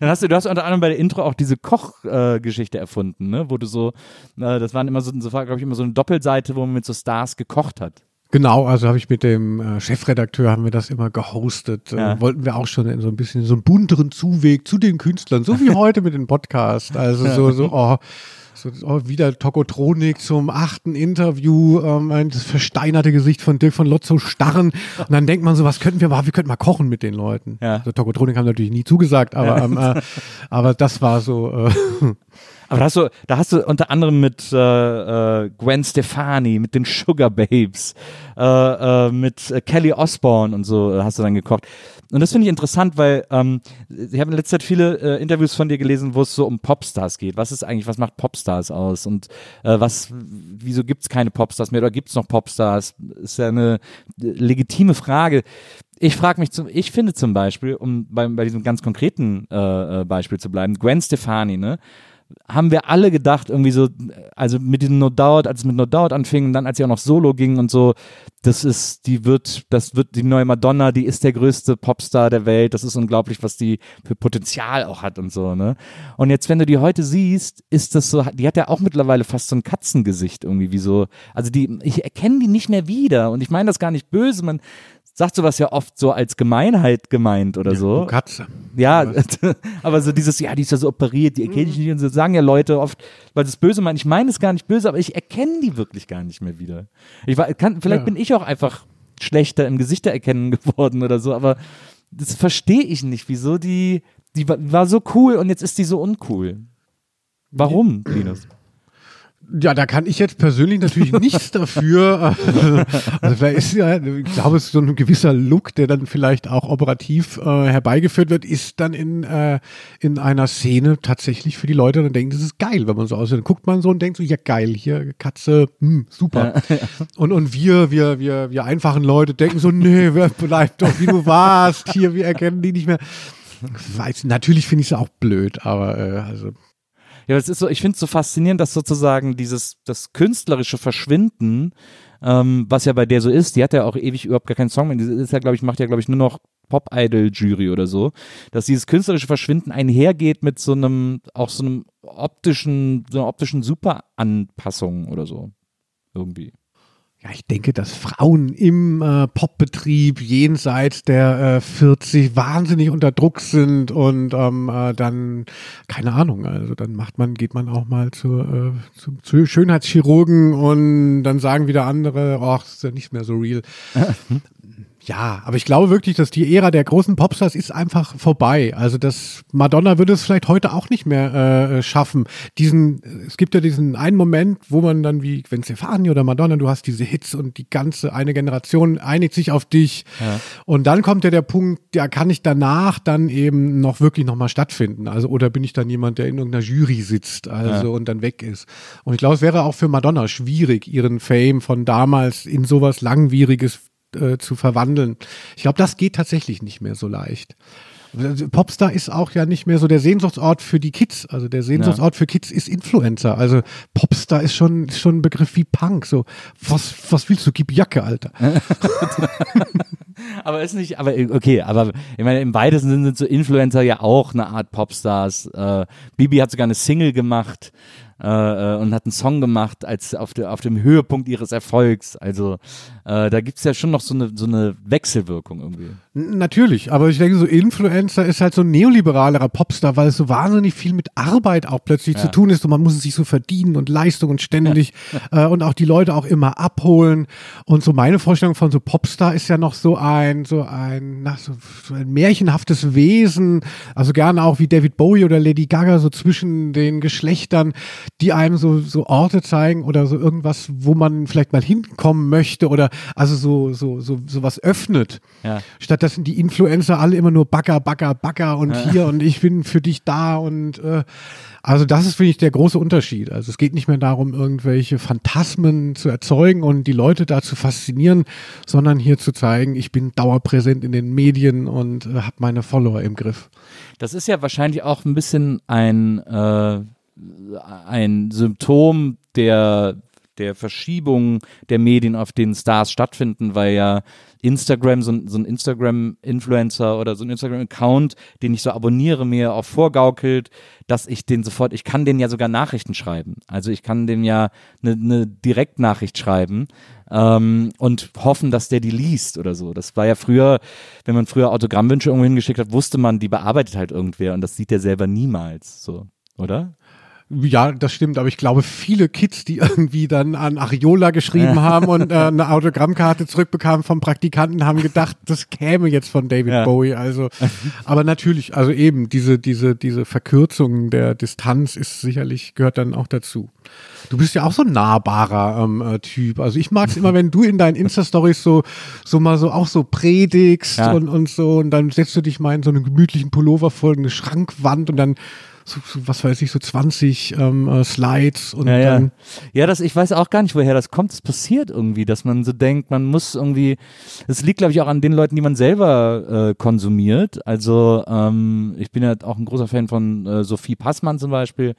Dann hast du, du hast unter anderem bei der Intro auch diese Kochgeschichte äh, erfunden, ne? Wo du so, äh, das waren immer so, so war, glaube ich, immer so eine Doppelseite, wo man mit so Stars gekocht hat. Genau, also habe ich mit dem äh, Chefredakteur haben wir das immer gehostet. Ja. Äh, wollten wir auch schon in so ein bisschen so einen bunteren Zuweg zu den Künstlern, so wie *laughs* heute mit dem Podcast. Also so, so, *laughs* oh, so oh, wieder Tokotronik zum achten Interview, ähm, ein- das versteinerte Gesicht von Dirk von Lotzo starren. Und dann denkt man so, was könnten wir, machen? wir könnten mal kochen mit den Leuten. Ja. Also Tokotronik haben natürlich nie zugesagt, aber, ähm, äh, aber das war so, äh, Aber da hast du, da hast du unter anderem mit äh, äh, Gwen Stefani, mit den Sugar Babes, äh, äh, mit äh, Kelly Osbourne und so äh, hast du dann gekocht. Und das finde ich interessant, weil ähm, ich habe in letzter Zeit viele äh, Interviews von dir gelesen, wo es so um Popstars geht. Was ist eigentlich, was macht Popstars aus? Und äh, was, wieso gibt es keine Popstars mehr oder gibt es noch Popstars? Ist ja eine legitime Frage. Ich frage mich zum, ich finde zum Beispiel, um bei, bei diesem ganz konkreten äh, Beispiel zu bleiben, Gwen Stefani, ne? Haben wir alle gedacht, irgendwie so, also mit diesem No Doubt, als es mit No Doubt anfing dann als sie auch noch Solo ging und so, das ist, die wird, das wird die neue Madonna, die ist der größte Popstar der Welt, das ist unglaublich, was die für Potenzial auch hat und so, ne? Und jetzt, wenn du die heute siehst, ist das so, die hat ja auch mittlerweile fast so ein Katzengesicht irgendwie, wie so, also die, ich erkenne die nicht mehr wieder und ich meine das gar nicht böse, man sagt sowas ja oft so als Gemeinheit gemeint oder so. oh, Katze. Ja, *laughs* aber so dieses, ja, die ist ja so operiert, die erkenne ich nicht und so sagen ja Leute oft, weil das böse meint. Ich meine es gar nicht böse, aber ich erkenne die wirklich gar nicht mehr wieder. Ich war, kann, vielleicht Ja. bin ich auch einfach schlechter im Gesichter erkennen *laughs* geworden oder so, aber das verstehe ich nicht, wieso die, die war, war so cool und jetzt ist die so uncool. Warum, Linus? Ja, da kann ich jetzt persönlich natürlich *laughs* nichts dafür. Also vielleicht ist ja, ich glaube, es ist so ein gewisser Look, der dann vielleicht auch operativ äh, herbeigeführt wird, ist dann in, äh, in einer Szene tatsächlich für die Leute dann denken, das ist geil, wenn man so aussieht. Dann guckt man so und denkt so, ja geil, hier Katze, hm, super. *laughs* Und, und wir, wir, wir, wir einfachen Leute denken so, nee, wer- bleib doch wie du warst, hier, wir erkennen die nicht mehr. Weiß, natürlich finde ich es auch blöd, aber äh, also Ja, es ist so, ich finde es so faszinierend, dass sozusagen dieses, das künstlerische Verschwinden, ähm, was ja bei der so ist, die hat ja auch ewig überhaupt gar keinen Song mehr, die ist ja, glaube ich, macht ja, glaube ich, nur noch Pop-Idol-Jury oder so, dass dieses künstlerische Verschwinden einhergeht mit so einem, auch so einem optischen, so einer optischen Superanpassung oder so. Irgendwie. Ja, ich denke, dass Frauen im äh, Popbetrieb jenseits der äh, 40 wahnsinnig unter Druck sind und ähm, äh, dann, keine Ahnung, also dann macht man, geht man auch mal zu, äh, zu, zu Schönheitschirurgen und dann sagen wieder andere, ach, ist ja nicht mehr so real. *laughs* Ja, aber ich glaube wirklich, dass die Ära der großen Popstars ist einfach vorbei. Also das Madonna würde es vielleicht heute auch nicht mehr äh, schaffen. Diesen, es gibt ja diesen einen Moment, wo man dann wie Gwen Stefani oder Madonna, du hast diese Hits und die ganze eine Generation einigt sich auf dich. Und dann kommt ja der Punkt, ja, kann ich danach dann eben noch wirklich nochmal stattfinden? Also oder bin ich dann jemand, der in irgendeiner Jury sitzt, also und dann weg ist? Und ich glaube, es wäre auch für Madonna schwierig, ihren Fame von damals in sowas langwieriges äh, zu verwandeln. Ich glaube, das geht tatsächlich nicht mehr so leicht. Popstar ist auch ja nicht mehr so der Sehnsuchtsort für die Kids. Also der Sehnsuchtsort für Kids ist Influencer. Also Popstar ist schon, ist schon ein Begriff wie Punk. So, was, was willst du? Gib Jacke, Alter. *laughs* aber ist nicht, aber okay, aber ich meine, im weitesten Sinne sind so Influencer ja auch eine Art Popstars. Äh, Bibi hat sogar eine Single gemacht äh, äh, und hat einen Song gemacht als auf, de, auf dem Höhepunkt ihres Erfolgs. Also äh, da gibt es ja schon noch so eine, so eine Wechselwirkung irgendwie. Natürlich, aber ich denke, so Influencer ist halt so ein neoliberalerer Popstar, weil es so wahnsinnig viel mit Arbeit auch plötzlich Ja. zu tun ist und man muss es sich so verdienen und Leistung und ständig *laughs* äh, und auch die Leute auch immer abholen. Und so meine Vorstellung von so Popstar ist ja noch so ein, so ein, na, so, so ein märchenhaftes Wesen, also gerne auch wie David Bowie oder Lady Gaga, so zwischen den Geschlechtern, die einem so, so Orte zeigen oder so irgendwas, wo man vielleicht mal hinkommen möchte oder also so, so, so, so was öffnet. Ja. Statt dass die Influencer alle immer nur Bagger, Bagger, Bagger und hier und ich bin für dich da und äh, also das ist, finde ich, der große Unterschied. Also es geht nicht mehr darum, irgendwelche Phantasmen zu erzeugen und die Leute da zu faszinieren, sondern hier zu zeigen, ich bin dauerpräsent in den Medien und äh, habe meine Follower im Griff. Das ist ja wahrscheinlich auch ein bisschen ein, äh, ein Symptom der, der Verschiebung der Medien, auf denen Stars stattfinden, weil ja Instagram, so, ein- so ein Instagram-Influencer oder so ein Instagram-Account, den ich so abonniere, mir auch vorgaukelt, dass ich den sofort, ich kann den ja sogar Nachrichten schreiben. Also ich kann dem ja eine, eine Direktnachricht schreiben ähm, und hoffen, dass der die liest oder so. Das war ja früher, wenn man früher Autogrammwünsche irgendwo hingeschickt hat, wusste man, die bearbeitet halt irgendwer und das sieht der selber niemals, so, oder? Ja, das stimmt, aber ich glaube, viele Kids, die *laughs* irgendwie dann an Ariola geschrieben haben und äh, eine *laughs* Autogrammkarte zurückbekamen vom Praktikanten, haben gedacht, das käme jetzt von David Ja. Bowie. Also, aber natürlich, also eben diese diese diese Verkürzung der Distanz ist sicherlich gehört dann auch dazu. Du bist ja auch so ein nahbarer ähm, äh, Typ. Also ich mag es immer, wenn du in deinen Insta-Stories so, so mal so auch so predigst Ja. und, und so und dann setzt du dich mal in so einen gemütlichen Pullover vor eine Schrankwand und dann so, so was weiß ich, so 20 ähm, äh, Slides und Ja, ja. dann Ja, das, ich weiß auch gar nicht, woher das kommt. Es passiert irgendwie, dass man so denkt, man muss irgendwie, es liegt, glaube ich, auch an den Leuten, die man selber äh, konsumiert. Also ähm, ich bin ja auch ein großer Fan von äh, Sophie Passmann zum Beispiel,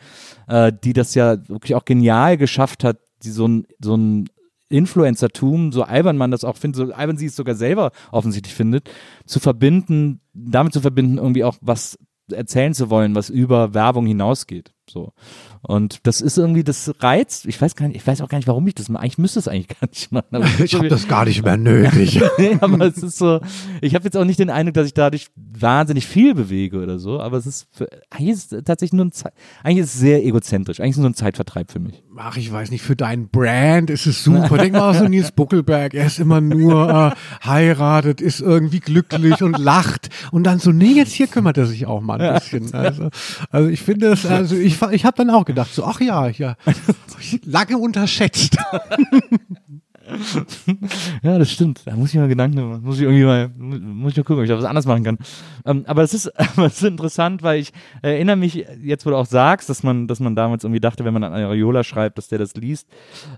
äh, die das ja wirklich auch genial geschafft hat, die so ein, so ein Influencertum, so albern man das auch findet, so albern sie es sogar selber offensichtlich findet, zu verbinden, damit zu verbinden, irgendwie auch was erzählen zu wollen, was über Werbung hinausgeht. So. Und das ist irgendwie, das reizt, ich weiß gar nicht, ich weiß auch gar nicht, warum ich das mache. Eigentlich müsste es eigentlich gar nicht machen. *laughs* Ich habe das gar nicht mehr nötig. *laughs* nee, aber es ist so, ich habe jetzt auch nicht den Eindruck, dass ich dadurch wahnsinnig viel bewege oder so, aber es ist, für, eigentlich ist es tatsächlich nur ein, Ze eigentlich ist es sehr egozentrisch, eigentlich ist es nur ein Zeitvertreib für mich. Ach, ich weiß nicht, für dein Brand ist es super. Denk mal so Nils Buckelberg, er ist immer nur äh, heiratet, ist irgendwie glücklich und lacht und dann so, nee, jetzt hier kümmert er sich auch mal ein bisschen. Also, also ich finde es, also ich, ich habe dann auch gedacht, so, ach ja, ja, *laughs* lange unterschätzt. *laughs* *laughs* Ja, das stimmt. Da muss ich mal Gedanken machen. Muss ich irgendwie mal, muss ich mal gucken, ob ich da was anderes machen kann. Ähm, aber es ist, *laughs* ist interessant, weil ich erinnere mich, jetzt wo du auch sagst, dass man, dass man damals irgendwie dachte, wenn man an Areola schreibt, dass der das liest.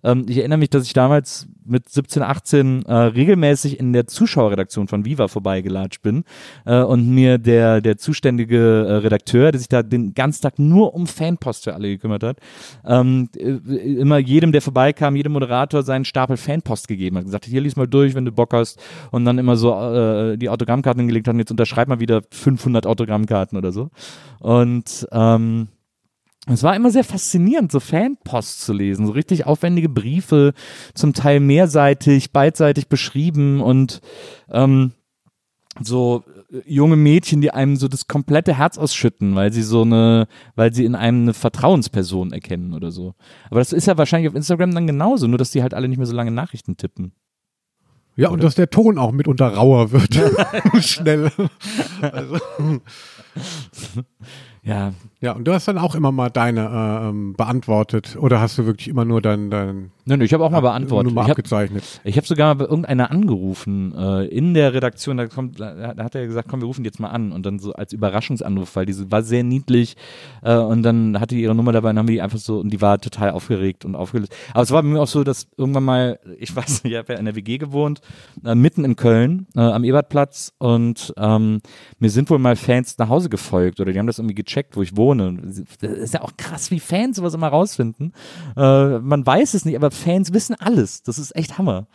Ähm, ich erinnere mich, dass ich damals mit 17, 18 äh, regelmäßig in der Zuschauerredaktion von Viva vorbeigelatscht bin äh, und mir der, der zuständige äh, Redakteur, der sich da den ganzen Tag nur um Fanpost für alle gekümmert hat, ähm, äh, immer jedem, der vorbeikam, jedem Moderator seinen Stapel Fanpost gegeben hat. Gesagt, hier lies mal durch, wenn du Bock hast. Und dann immer so äh, die Autogrammkarten hingelegt hat und jetzt unterschreib mal wieder 500 Autogrammkarten oder so. Und ähm, es war immer sehr faszinierend, so Fanpost zu lesen, so richtig aufwendige Briefe, zum Teil mehrseitig, beidseitig beschrieben und ähm, so junge Mädchen, die einem so das komplette Herz ausschütten, weil sie so eine, weil sie in einem eine Vertrauensperson erkennen oder so. Aber das ist ja wahrscheinlich auf Instagram dann genauso, nur dass die halt alle nicht mehr so lange Nachrichten tippen. Ja, und dass der Ton auch mitunter rauer wird. *laughs* *laughs* Schnell. Also, *laughs* Ja, Ja, und du hast dann auch immer mal deine äh, ähm, beantwortet. Oder hast du wirklich immer nur dein, dein Nö, nö, ich habe auch mal beantwortet. Ich habe abgezeichnet? ich hab sogar bei irgendeiner angerufen äh, in der Redaktion. Da, kommt, da da hat er gesagt, komm, wir rufen die jetzt mal an. Und dann so als Überraschungsanruf, weil die war sehr niedlich. Äh, und dann hatte die ihre Nummer dabei und haben die einfach so, und die war total aufgeregt und aufgelöst. Aber es war bei mir auch so, dass irgendwann mal, ich weiß nicht, ich habe ja in der WG gewohnt, äh, mitten in Köln, äh, am Ebertplatz. Und ähm, mir sind wohl mal Fans nach Hause gefolgt oder die haben das irgendwie gecheckt, wo ich wohne. Das ist ja auch krass, wie Fans sowas immer rausfinden. Äh, man weiß es nicht, aber Fans wissen alles. Das ist echt Hammer.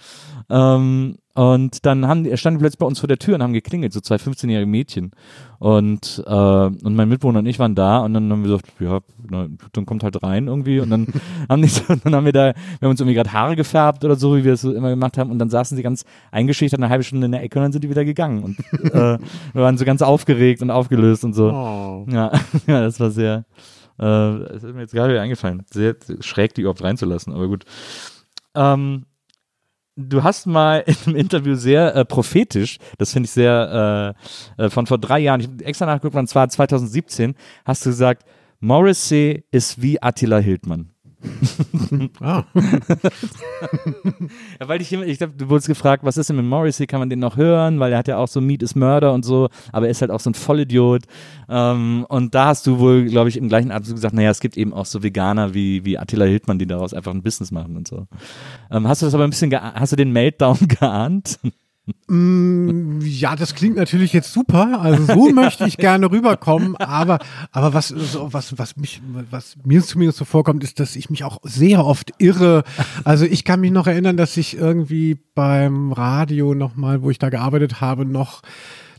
Ähm, und dann haben standen die plötzlich bei uns vor der Tür und haben geklingelt, so zwei 15-jährige Mädchen. Und, äh, und mein Mitbewohner und ich waren da und dann haben wir gesagt, ja, na, dann kommt halt rein irgendwie. Und dann *laughs* haben die so, dann haben wir da, wir haben uns irgendwie gerade Haare gefärbt oder so, wie wir es so immer gemacht haben. Und dann saßen sie ganz eingeschüchtert eine halbe Stunde in der Ecke und dann sind die wieder gegangen. Und *laughs* äh, wir waren so ganz aufgeregt und aufgelöst und so. Oh. Ja, *laughs* ja, das war sehr, äh, das ist mir jetzt gerade wieder eingefallen. Sehr schräg, die überhaupt reinzulassen, aber gut. Ähm, du hast mal in einem Interview sehr äh, prophetisch, das finde ich sehr, äh, äh, von vor drei Jahren, ich habe extra nachgeguckt, und zwar 2017, hast du gesagt, Morrissey ist wie Attila Hildmann. *laughs* Ah. Ja, weil ich, ich glaube, du wurdest gefragt, was ist denn mit Morrissey, kann man den noch hören, weil er hat ja auch so Meat is Murder und so, aber er ist halt auch so ein Vollidiot. Ähm, und da hast du wohl, glaube ich, im gleichen Atemzug gesagt, naja, es gibt eben auch so Veganer wie, wie Attila Hildmann, die daraus einfach ein Business machen und so. Ähm, hast du das aber ein bisschen, hast du den Meltdown *laughs* geahnt? Mm, Ja, das klingt natürlich jetzt super. Also so *laughs* möchte ich gerne rüberkommen. Aber, aber was, so, was, was mich, was mir zumindest so vorkommt, ist, dass ich mich auch sehr oft irre. Also ich kann mich noch erinnern, dass ich irgendwie beim Radio nochmal, wo ich da gearbeitet habe, noch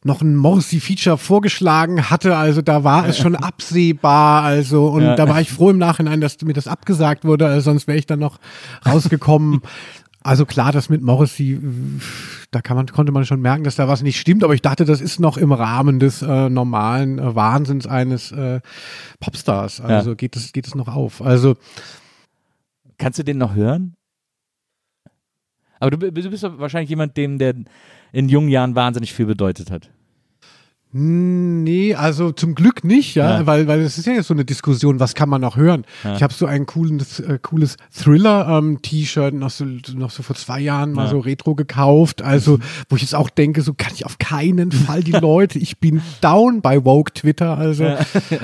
noch ein Morrissey-Feature vorgeschlagen hatte, also da war es schon *laughs* absehbar, also und Ja. da war ich froh im Nachhinein, dass mir das abgesagt wurde, also sonst wäre ich dann noch rausgekommen. *laughs* Also klar, das mit Morrissey, äh, da kann man, konnte man schon merken, dass da was nicht stimmt, aber ich dachte, das ist noch im Rahmen des äh, normalen äh, Wahnsinns eines äh, Popstars. Also geht es geht es noch auf. Also Kannst du den noch hören? Aber du, du bist doch wahrscheinlich jemand, dem der in jungen Jahren wahnsinnig viel bedeutet hat. Nee, also zum Glück nicht, ja, Ja. weil weil es ist ja jetzt so eine Diskussion, was kann man noch hören? Ich habe so ein cooles äh, cooles Thriller ähm, T-Shirt noch so noch so vor zwei Jahren mal Ja. so retro gekauft, also wo ich jetzt auch denke, so kann ich auf keinen Fall die *laughs* Leute, ich bin down bei Woke Twitter, also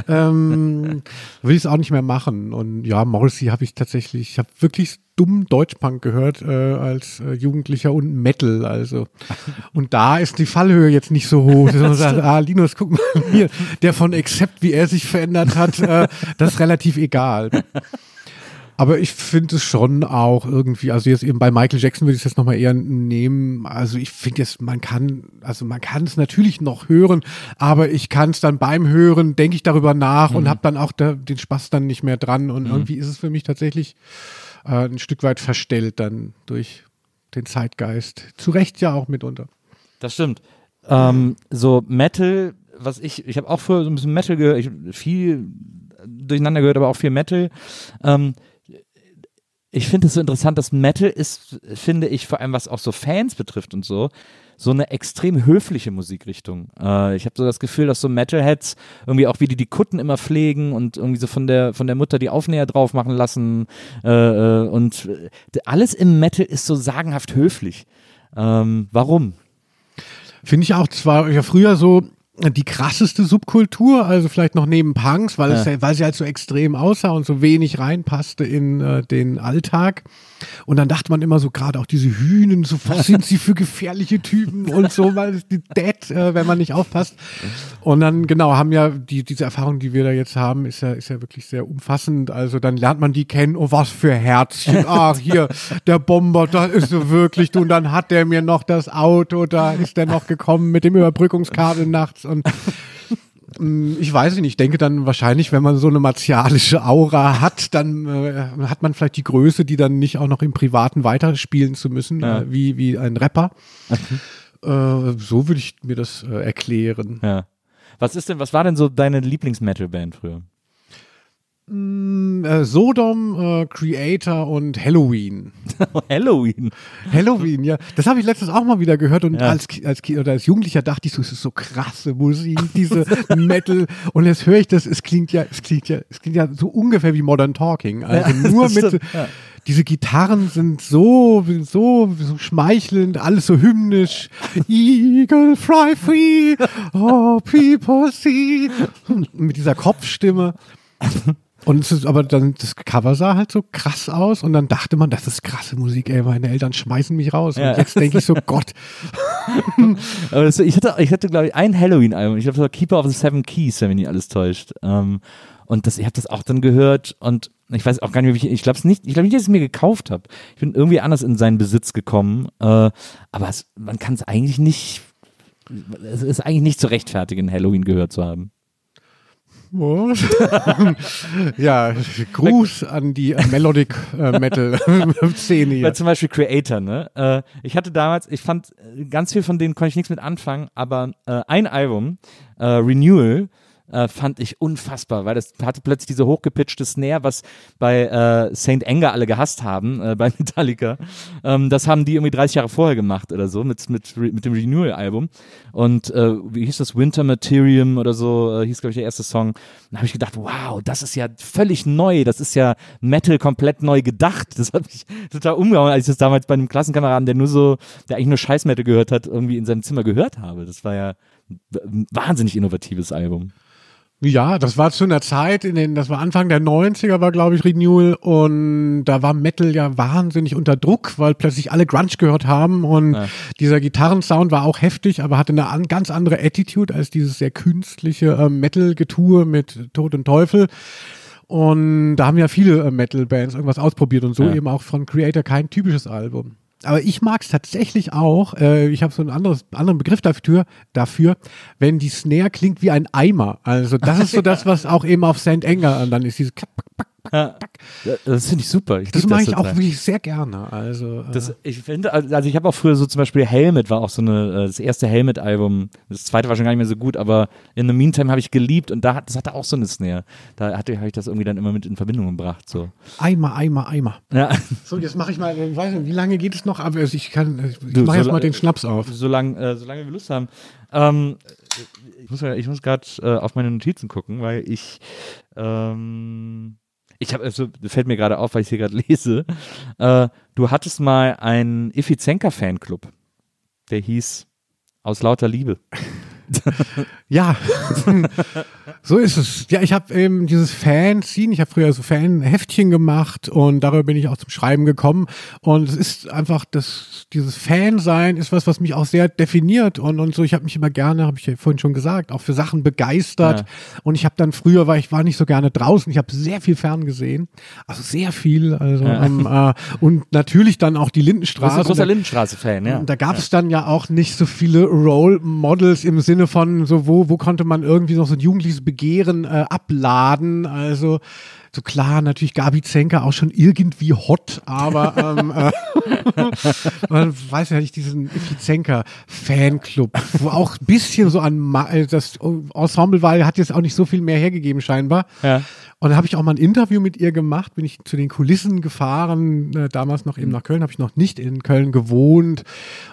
ähm, will ich es auch nicht mehr machen und ja, Morrissey habe ich tatsächlich, ich habe wirklich dumm Deutschpunk gehört äh, als äh, Jugendlicher und Metal, also und da ist die Fallhöhe jetzt nicht so hoch, *laughs* man sagt, ah Linus, guck mal hier, der von Accept, wie er sich verändert hat, äh, das ist relativ egal. Aber ich finde es schon auch irgendwie, also jetzt eben bei Michael Jackson würde ich das nochmal eher nehmen. Also ich finde jetzt, man kann, also man kann es natürlich noch hören, aber ich kann es dann beim Hören, denke ich darüber nach und habe dann auch da, den Spaß dann nicht mehr dran. Und irgendwie ist es für mich tatsächlich äh, ein Stück weit verstellt dann durch den Zeitgeist. Zu Recht ja auch mitunter. Das stimmt. Ähm, so Metal, was ich, ich habe auch früher so ein bisschen Metal gehört, viel durcheinander gehört, aber auch viel Metal. Ähm, ich finde es so interessant, dass Metal ist, finde ich, vor allem was auch so Fans betrifft und so, so eine extrem höfliche Musikrichtung. Äh, ich habe so das Gefühl, dass so Metalheads irgendwie auch wie die die Kutten immer pflegen und irgendwie so von der von der Mutter die Aufnäher drauf machen lassen äh, äh, und äh, alles im Metal ist so sagenhaft höflich. Ähm, warum? Finde ich auch, zwar ja früher so die krasseste Subkultur, also vielleicht noch neben Punks, weil, es, ja- weil sie halt so extrem aussah und so wenig reinpasste in äh, den Alltag. Und dann dachte man immer so, gerade auch diese Hühnen, so was *laughs* sind sie für gefährliche Typen und so, weil die Dead, äh, wenn man nicht aufpasst. Und dann, genau, haben ja die, diese Erfahrung, die wir da jetzt haben, ist ja, ist ja wirklich sehr umfassend. Also dann lernt man die kennen, oh, was für Herzchen. *laughs* Ach, hier, der Bomber, da ist so wirklich, du, und dann hat der mir noch das Auto, da ist der noch gekommen mit dem Überbrückungskabel nachts und Ich weiß nicht, ich denke dann wahrscheinlich, wenn man so eine martialische Aura hat, dann äh, hat man vielleicht die Größe, die dann nicht auch noch im Privaten weiterspielen zu müssen, Ja. äh, wie, wie ein Rapper. Äh, so würde ich mir das äh, erklären. Ja. Was ist denn, was war denn so deine Lieblings-Metal-Band früher? Äh, Sodom, äh, Creator und Halloween. *laughs* Halloween. Halloween, ja. Das habe ich letztens auch mal wieder gehört und Ja. als, als, oder als Jugendlicher dachte ich so, es ist so krasse Musik, diese *laughs* Metal. Und jetzt höre ich das, es klingt ja, es klingt ja, es klingt ja so ungefähr wie Modern Talking. Also *laughs* Ja, nur mit, stimmt, ja. diese Gitarren sind so, so, so schmeichelnd, alles so hymnisch. Eagle fly free, oh people see. Mit dieser Kopfstimme. Und es ist aber dann, das Cover sah halt so krass aus und dann dachte man, das ist krasse Musik, ey, meine Eltern schmeißen mich raus. Ja. Und jetzt denke ich so, *laughs* Gott, Aber das, ich hatte, ich hatte glaube ich, ein Halloween-Album. Ich glaube, das war Keeper of the Seven Keys, wenn mich nicht alles täuscht. Ähm, und das, ich habe das auch dann gehört und ich weiß auch gar nicht wie ich, ich glaube es nicht, ich glaube nicht, dass ich es mir gekauft habe. Ich bin irgendwie anders in seinen Besitz gekommen. Äh, aber es, man kann es eigentlich nicht, es ist eigentlich nicht zu rechtfertigen, Halloween gehört zu haben. *laughs* ja, Gruß an die Melodic äh, Metal *laughs* Szene Weil hier. zum Beispiel Creator, ne? Äh, ich hatte damals, ich fand äh, ganz viel von denen konnte ich nichts mit anfangen, aber äh, ein Album, äh, Renewal, äh, fand ich unfassbar, weil das hatte plötzlich diese hochgepitchte Snare, was bei äh, Saint Anger alle gehasst haben, äh, bei *laughs* Metallica. Ähm, das haben die irgendwie 30 Jahre vorher gemacht oder so, mit, mit, mit dem Renewal-Album. Und äh, wie hieß das? Winter Materium oder so, äh, hieß, glaube ich, der erste Song. Da habe ich gedacht, wow, das ist ja völlig neu, das ist ja Metal komplett neu gedacht. Das hat mich *laughs* total umgehauen, als ich das damals bei einem Klassenkameraden, der nur so, der eigentlich nur Scheiß-Metal gehört hat, irgendwie in seinem Zimmer gehört habe. Das war ja ein wahnsinnig innovatives Album. Ja, das war zu einer Zeit, in den, das war Anfang der 90er, war glaube ich Renewal und da war Metal ja wahnsinnig unter Druck, weil plötzlich alle Grunge gehört haben und Ja. dieser Gitarrensound war auch heftig, aber hatte eine an, ganz andere Attitude als dieses sehr künstliche äh, Metal-Getue mit Tod und Teufel. Und da haben ja viele äh, Metal-Bands irgendwas ausprobiert und so Ja. eben auch von Creator kein typisches Album. Aber ich mag es tatsächlich auch, äh, ich habe so einen anderes, anderen Begriff dafür, dafür, wenn die Snare klingt wie ein Eimer. Also das ist so das, was auch eben auf St. Anger dann ist, dieses Klack. Ja, Das finde ich super. Ich Das mag ich total. auch wirklich sehr gerne. Also äh, Das, ich finde, also ich habe auch früher so zum Beispiel Helmet war auch so eine, äh, das erste Helmet-Album. Das zweite war schon gar nicht mehr so gut, aber in the meantime habe ich geliebt und da hat, das hatte auch so eine Snare. Da hatte habe ich das irgendwie dann immer mit in Verbindung gebracht. So. Eimer, Eimer, Eimer. Ja, So, jetzt mache ich mal, ich weiß nicht, wie lange geht es noch? Aber also ich kann, ich mache jetzt so mal den Schnaps auf. solange, äh, solange wir Lust haben. Ähm, ich muss, ich muss gerade äh, auf meine Notizen gucken, weil ich ähm, ich habe, also fällt mir gerade auf, weil ich hier gerade *laughs* lese. Äh, du hattest mal einen Iffizenka-Fanclub, der hieß Aus lauter Liebe. *laughs* *laughs* Ja, so ist es. Ja, ich habe eben dieses Fan-Scene, ich habe früher so Fan-Heftchen gemacht und darüber bin ich auch zum Schreiben gekommen. Und es ist einfach, das, dieses Fan-Sein ist was, was mich auch sehr definiert und, und so. Ich habe mich immer gerne, habe ich ja vorhin schon gesagt, auch für Sachen begeistert. Ja. Und ich habe dann früher, weil ich war nicht so gerne draußen, ich habe sehr viel fern gesehen, also sehr viel. Also Ja. ähm, äh, und natürlich dann auch die Du bist Lindenstraße. ein großer Lindenstraße-Fan, ja. und Da gab es dann ja auch nicht so viele Role Models im Sinne von so, wo, wo konnte man irgendwie noch so ein jugendliches Begehren äh, abladen. Also so klar, natürlich Gabi Zenker auch schon irgendwie hot, aber ähm, äh, *laughs* man weiß ja nicht, diesen Ifi Zenker Fanclub, wo auch ein bisschen so an Ma äh, das Ensemble war, hat jetzt auch nicht so viel mehr hergegeben scheinbar. Ja. Und da habe ich auch mal ein Interview mit ihr gemacht, bin ich zu den Kulissen gefahren, äh, damals noch eben nach Köln, habe ich noch nicht in Köln gewohnt.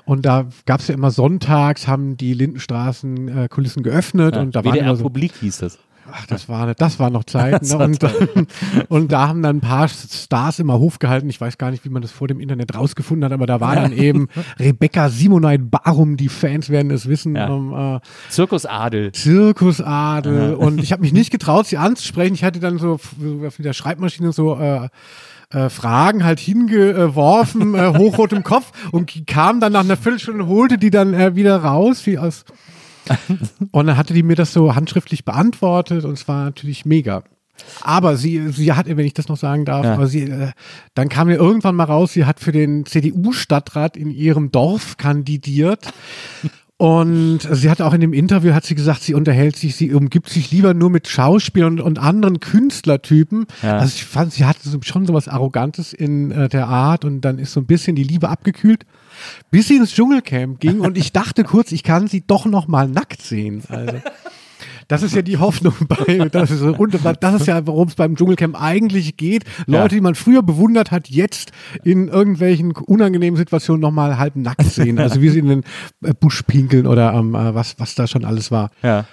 Und da gab es ja immer sonntags, haben die Lindenstraßen äh, Kulissen geöffnet und da waren WDR immer so, Publik hieß das. Ach, das war, das war noch Zeit. Ne? Und, *laughs* und da haben dann ein paar Stars immer Hof gehalten. Ich weiß gar nicht, wie man das vor dem Internet rausgefunden hat, aber da war dann eben *laughs* Rebecca Simonite Barum, die Fans werden es wissen, Ja. ähm, äh, Zirkus Adel. Zirkusadel und ich habe mich nicht *laughs* getraut, sie anzusprechen. Ich hatte dann so auf der Schreibmaschine so äh, äh, Fragen halt hingeworfen, äh, hochrot im Kopf und kam dann nach einer Viertelstunde, holte die dann äh, wieder raus, wie aus. *laughs* Und dann hatte die mir das so handschriftlich beantwortet und es war natürlich mega. Aber sie, sie hat, wenn ich das noch sagen darf, Ja. aber sie, äh, dann kam mir irgendwann mal raus, sie hat für den CDU-Stadtrat in ihrem Dorf kandidiert. Und sie hat auch in dem Interview hat sie gesagt, sie unterhält sich, sie umgibt sich lieber nur mit Schauspielern und, und anderen Künstlertypen. Ja. Also ich fand, sie hatte schon so was Arrogantes in äh, der Art und dann ist so ein bisschen die Liebe abgekühlt, bis sie ins Dschungelcamp ging und ich dachte kurz, ich kann sie doch noch mal nackt sehen. Also das ist ja die Hoffnung *laughs* bei, das ist, und das ist ja, worum es beim Dschungelcamp eigentlich geht. Leute, Ja. die man früher bewundert hat, jetzt in irgendwelchen unangenehmen Situationen nochmal halb nackt *laughs* sehen. Also wie sie in den äh, Busch pinkeln oder ähm, äh, was, was da schon alles war. Ja.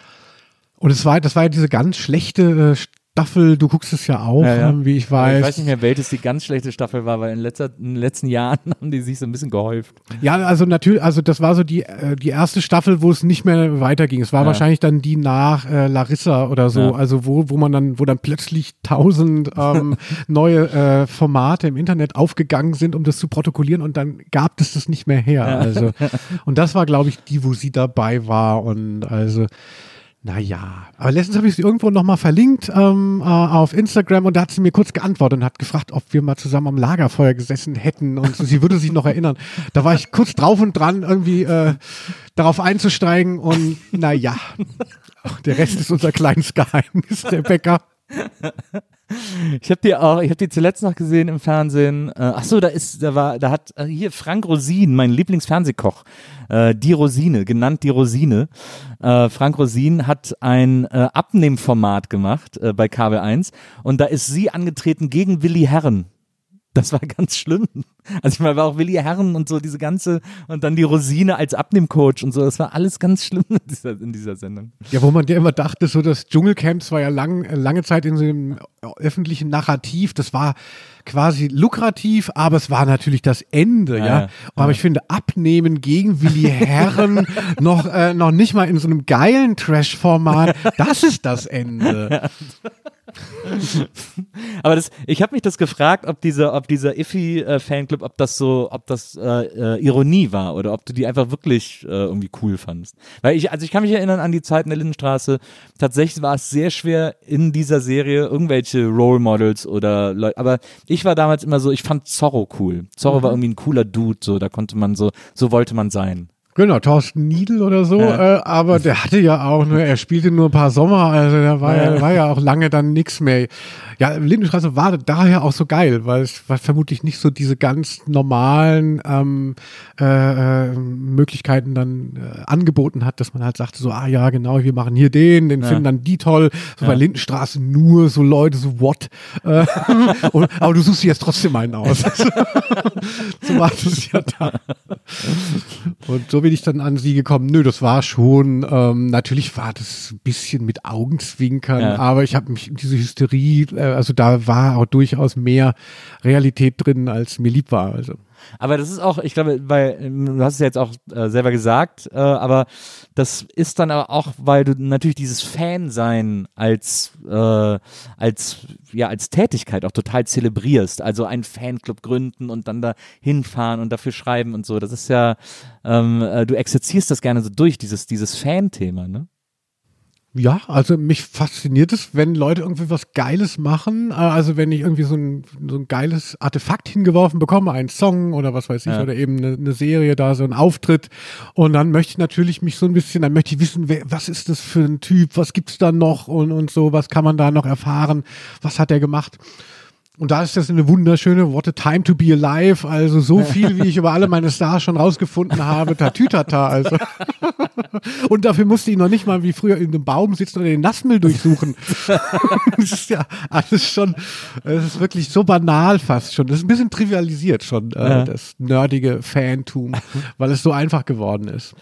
Und es war, das war ja diese ganz schlechte äh, Staffel, du guckst es ja auch, Ja, ja. ähm, wie ich Aber weiß. Ich weiß nicht mehr, welches die ganz schlechte Staffel war, weil in, letzter, in den letzten Jahren *laughs* haben die sich so ein bisschen gehäuft. Ja, also natürlich, also das war so die, äh, die erste Staffel, wo es nicht mehr weiterging. Es war Ja. wahrscheinlich dann die nach äh, Larissa oder so, also wo, wo man dann, wo dann plötzlich tausend ähm, *laughs* neue äh, Formate im Internet aufgegangen sind, um das zu protokollieren und dann gab es das nicht mehr her. Also *laughs* und das war, glaube ich, die, wo sie dabei war und also naja, aber letztens habe ich sie irgendwo nochmal verlinkt ähm, äh, auf Instagram und da hat sie mir kurz geantwortet und hat gefragt, ob wir mal zusammen am Lagerfeuer gesessen hätten und sie würde sich noch erinnern. Da war ich kurz drauf und dran, irgendwie äh, darauf einzusteigen und naja, der Rest ist unser kleines Geheimnis, der Bäcker. Ich habe die auch, ich habe die zuletzt noch gesehen im Fernsehen. Äh, ach so, da ist, da war, da hat äh, hier Frank Rosin, mein Lieblingsfernsehkoch, äh, die Rosine, genannt die Rosine. Äh, Frank Rosin hat ein äh, Abnehmformat gemacht äh, bei Kabel 1 und da ist sie angetreten gegen Willi Herren. Das war ganz schlimm. Also ich meine, war auch Willi Herren und so diese ganze und dann die Rosine als Abnehmcoach und so. Das war alles ganz schlimm in dieser, in dieser Sendung. Ja, wo man dir immer dachte, so das Dschungelcamp war ja lang, lange Zeit in so einem öffentlichen Narrativ, das war quasi lukrativ, aber es war natürlich das Ende, ja. Ja, ja. Aber ich finde, abnehmen gegen Willi Herren *laughs* noch, äh, noch nicht mal in so einem geilen Trash-Format, das ist das Ende. *laughs* Aber das, ich habe mich das gefragt, ob dieser, ob dieser Iffy-Fanclub, ob das so, ob das äh, äh, Ironie war oder ob du die einfach wirklich äh, irgendwie cool fandst. Weil ich, also ich kann mich erinnern an die Zeit in der Lindenstraße. Tatsächlich war es sehr schwer in dieser Serie irgendwelche Role Models oder Leute. Aber ich war damals immer so, ich fand Zorro cool. Zorro war irgendwie ein cooler Dude, so da konnte man so, so wollte man sein. Genau, Thorsten Niedel oder so, Ja. äh, aber der hatte ja auch, nur, er spielte nur ein paar Sommer, also der war ja, Ja. war ja auch lange dann nix mehr. Ja, Lindenstraße war daher auch so geil, weil es war vermutlich nicht so diese ganz normalen ähm, äh, äh, Möglichkeiten dann äh, angeboten hat, dass man halt sagte so, ah ja, genau, wir machen hier den, den finden dann die toll. So bei Lindenstraße nur so Leute, so what? Äh, *laughs* und, aber du suchst dir jetzt trotzdem einen aus. *laughs* so war das ja da. Und so bin ich dann an sie gekommen. Nö, das war schon, ähm, natürlich war das ein bisschen mit Augenzwinkern, Ja. aber ich habe mich in diese Hysterie, äh, also da war auch durchaus mehr Realität drin, als mir lieb war. Also. Aber das ist auch, ich glaube, weil ähm, du hast es ja jetzt auch äh, selber gesagt, äh, aber das ist dann aber auch, weil du natürlich dieses Fansein als äh, als ja als Tätigkeit auch total zelebrierst. Also einen Fanclub gründen und dann da hinfahren und dafür schreiben und so. Das ist ja, ähm, äh, du exerzierst das gerne so durch dieses dieses Fan-Thema, ne? Ja, also mich fasziniert es, wenn Leute irgendwie was Geiles machen. Äh, Also wenn ich irgendwie so ein, so ein geiles Artefakt hingeworfen bekomme, einen Song oder was weiß ich, Ja. oder eben eine, eine Serie da, so ein Auftritt. Und dann möchte ich natürlich mich so ein bisschen, dann möchte ich wissen, wer, was ist das für ein Typ, was gibt's da noch und, und so, was kann man da noch erfahren, was hat er gemacht. Und da ist das eine wunderschöne What a Time to be Alive. Also so viel, wie ich über alle meine Stars schon rausgefunden habe. Tatütata. Also. *laughs* Und dafür musste ich noch nicht mal wie früher in einem Baum sitzen oder den Nassmüll durchsuchen. *laughs* das ist ja alles schon, es ist wirklich so banal fast schon. Das ist ein bisschen trivialisiert schon, äh, Ja. das nerdige Fantum, weil es so einfach geworden ist.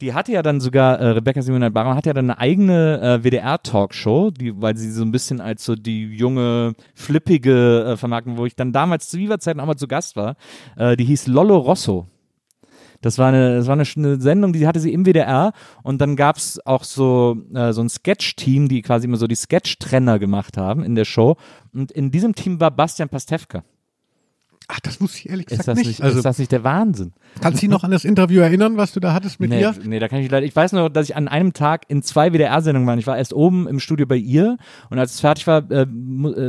Die hatte ja dann sogar, äh, Rebecca Simonette Baron hat ja dann eine eigene äh, WDR-Talkshow, weil sie so ein bisschen als so die junge, flippige äh, vermarkten, wo ich dann damals zu Viva-Zeiten auch mal zu Gast war. Äh, die hieß Lollo Rosso. Das war eine, das war eine, eine Sendung, die hatte sie im WDR und dann gab's auch so, äh, so ein Sketch-Team, die quasi immer so die Sketch-Trenner gemacht haben in der Show. Und in diesem Team war Bastian Pastewka. Ach, das wusste ich ehrlich Ist gesagt das nicht. nicht, Also ist das nicht der Wahnsinn? kannst du dich noch an das Interview erinnern, was du da hattest mit nee, ihr? Nee, da kann ich leider. Ich weiß nur, dass ich an einem Tag in zwei WDR-Sendungen war. Ich war erst oben im Studio bei ihr und als es fertig war, äh, äh,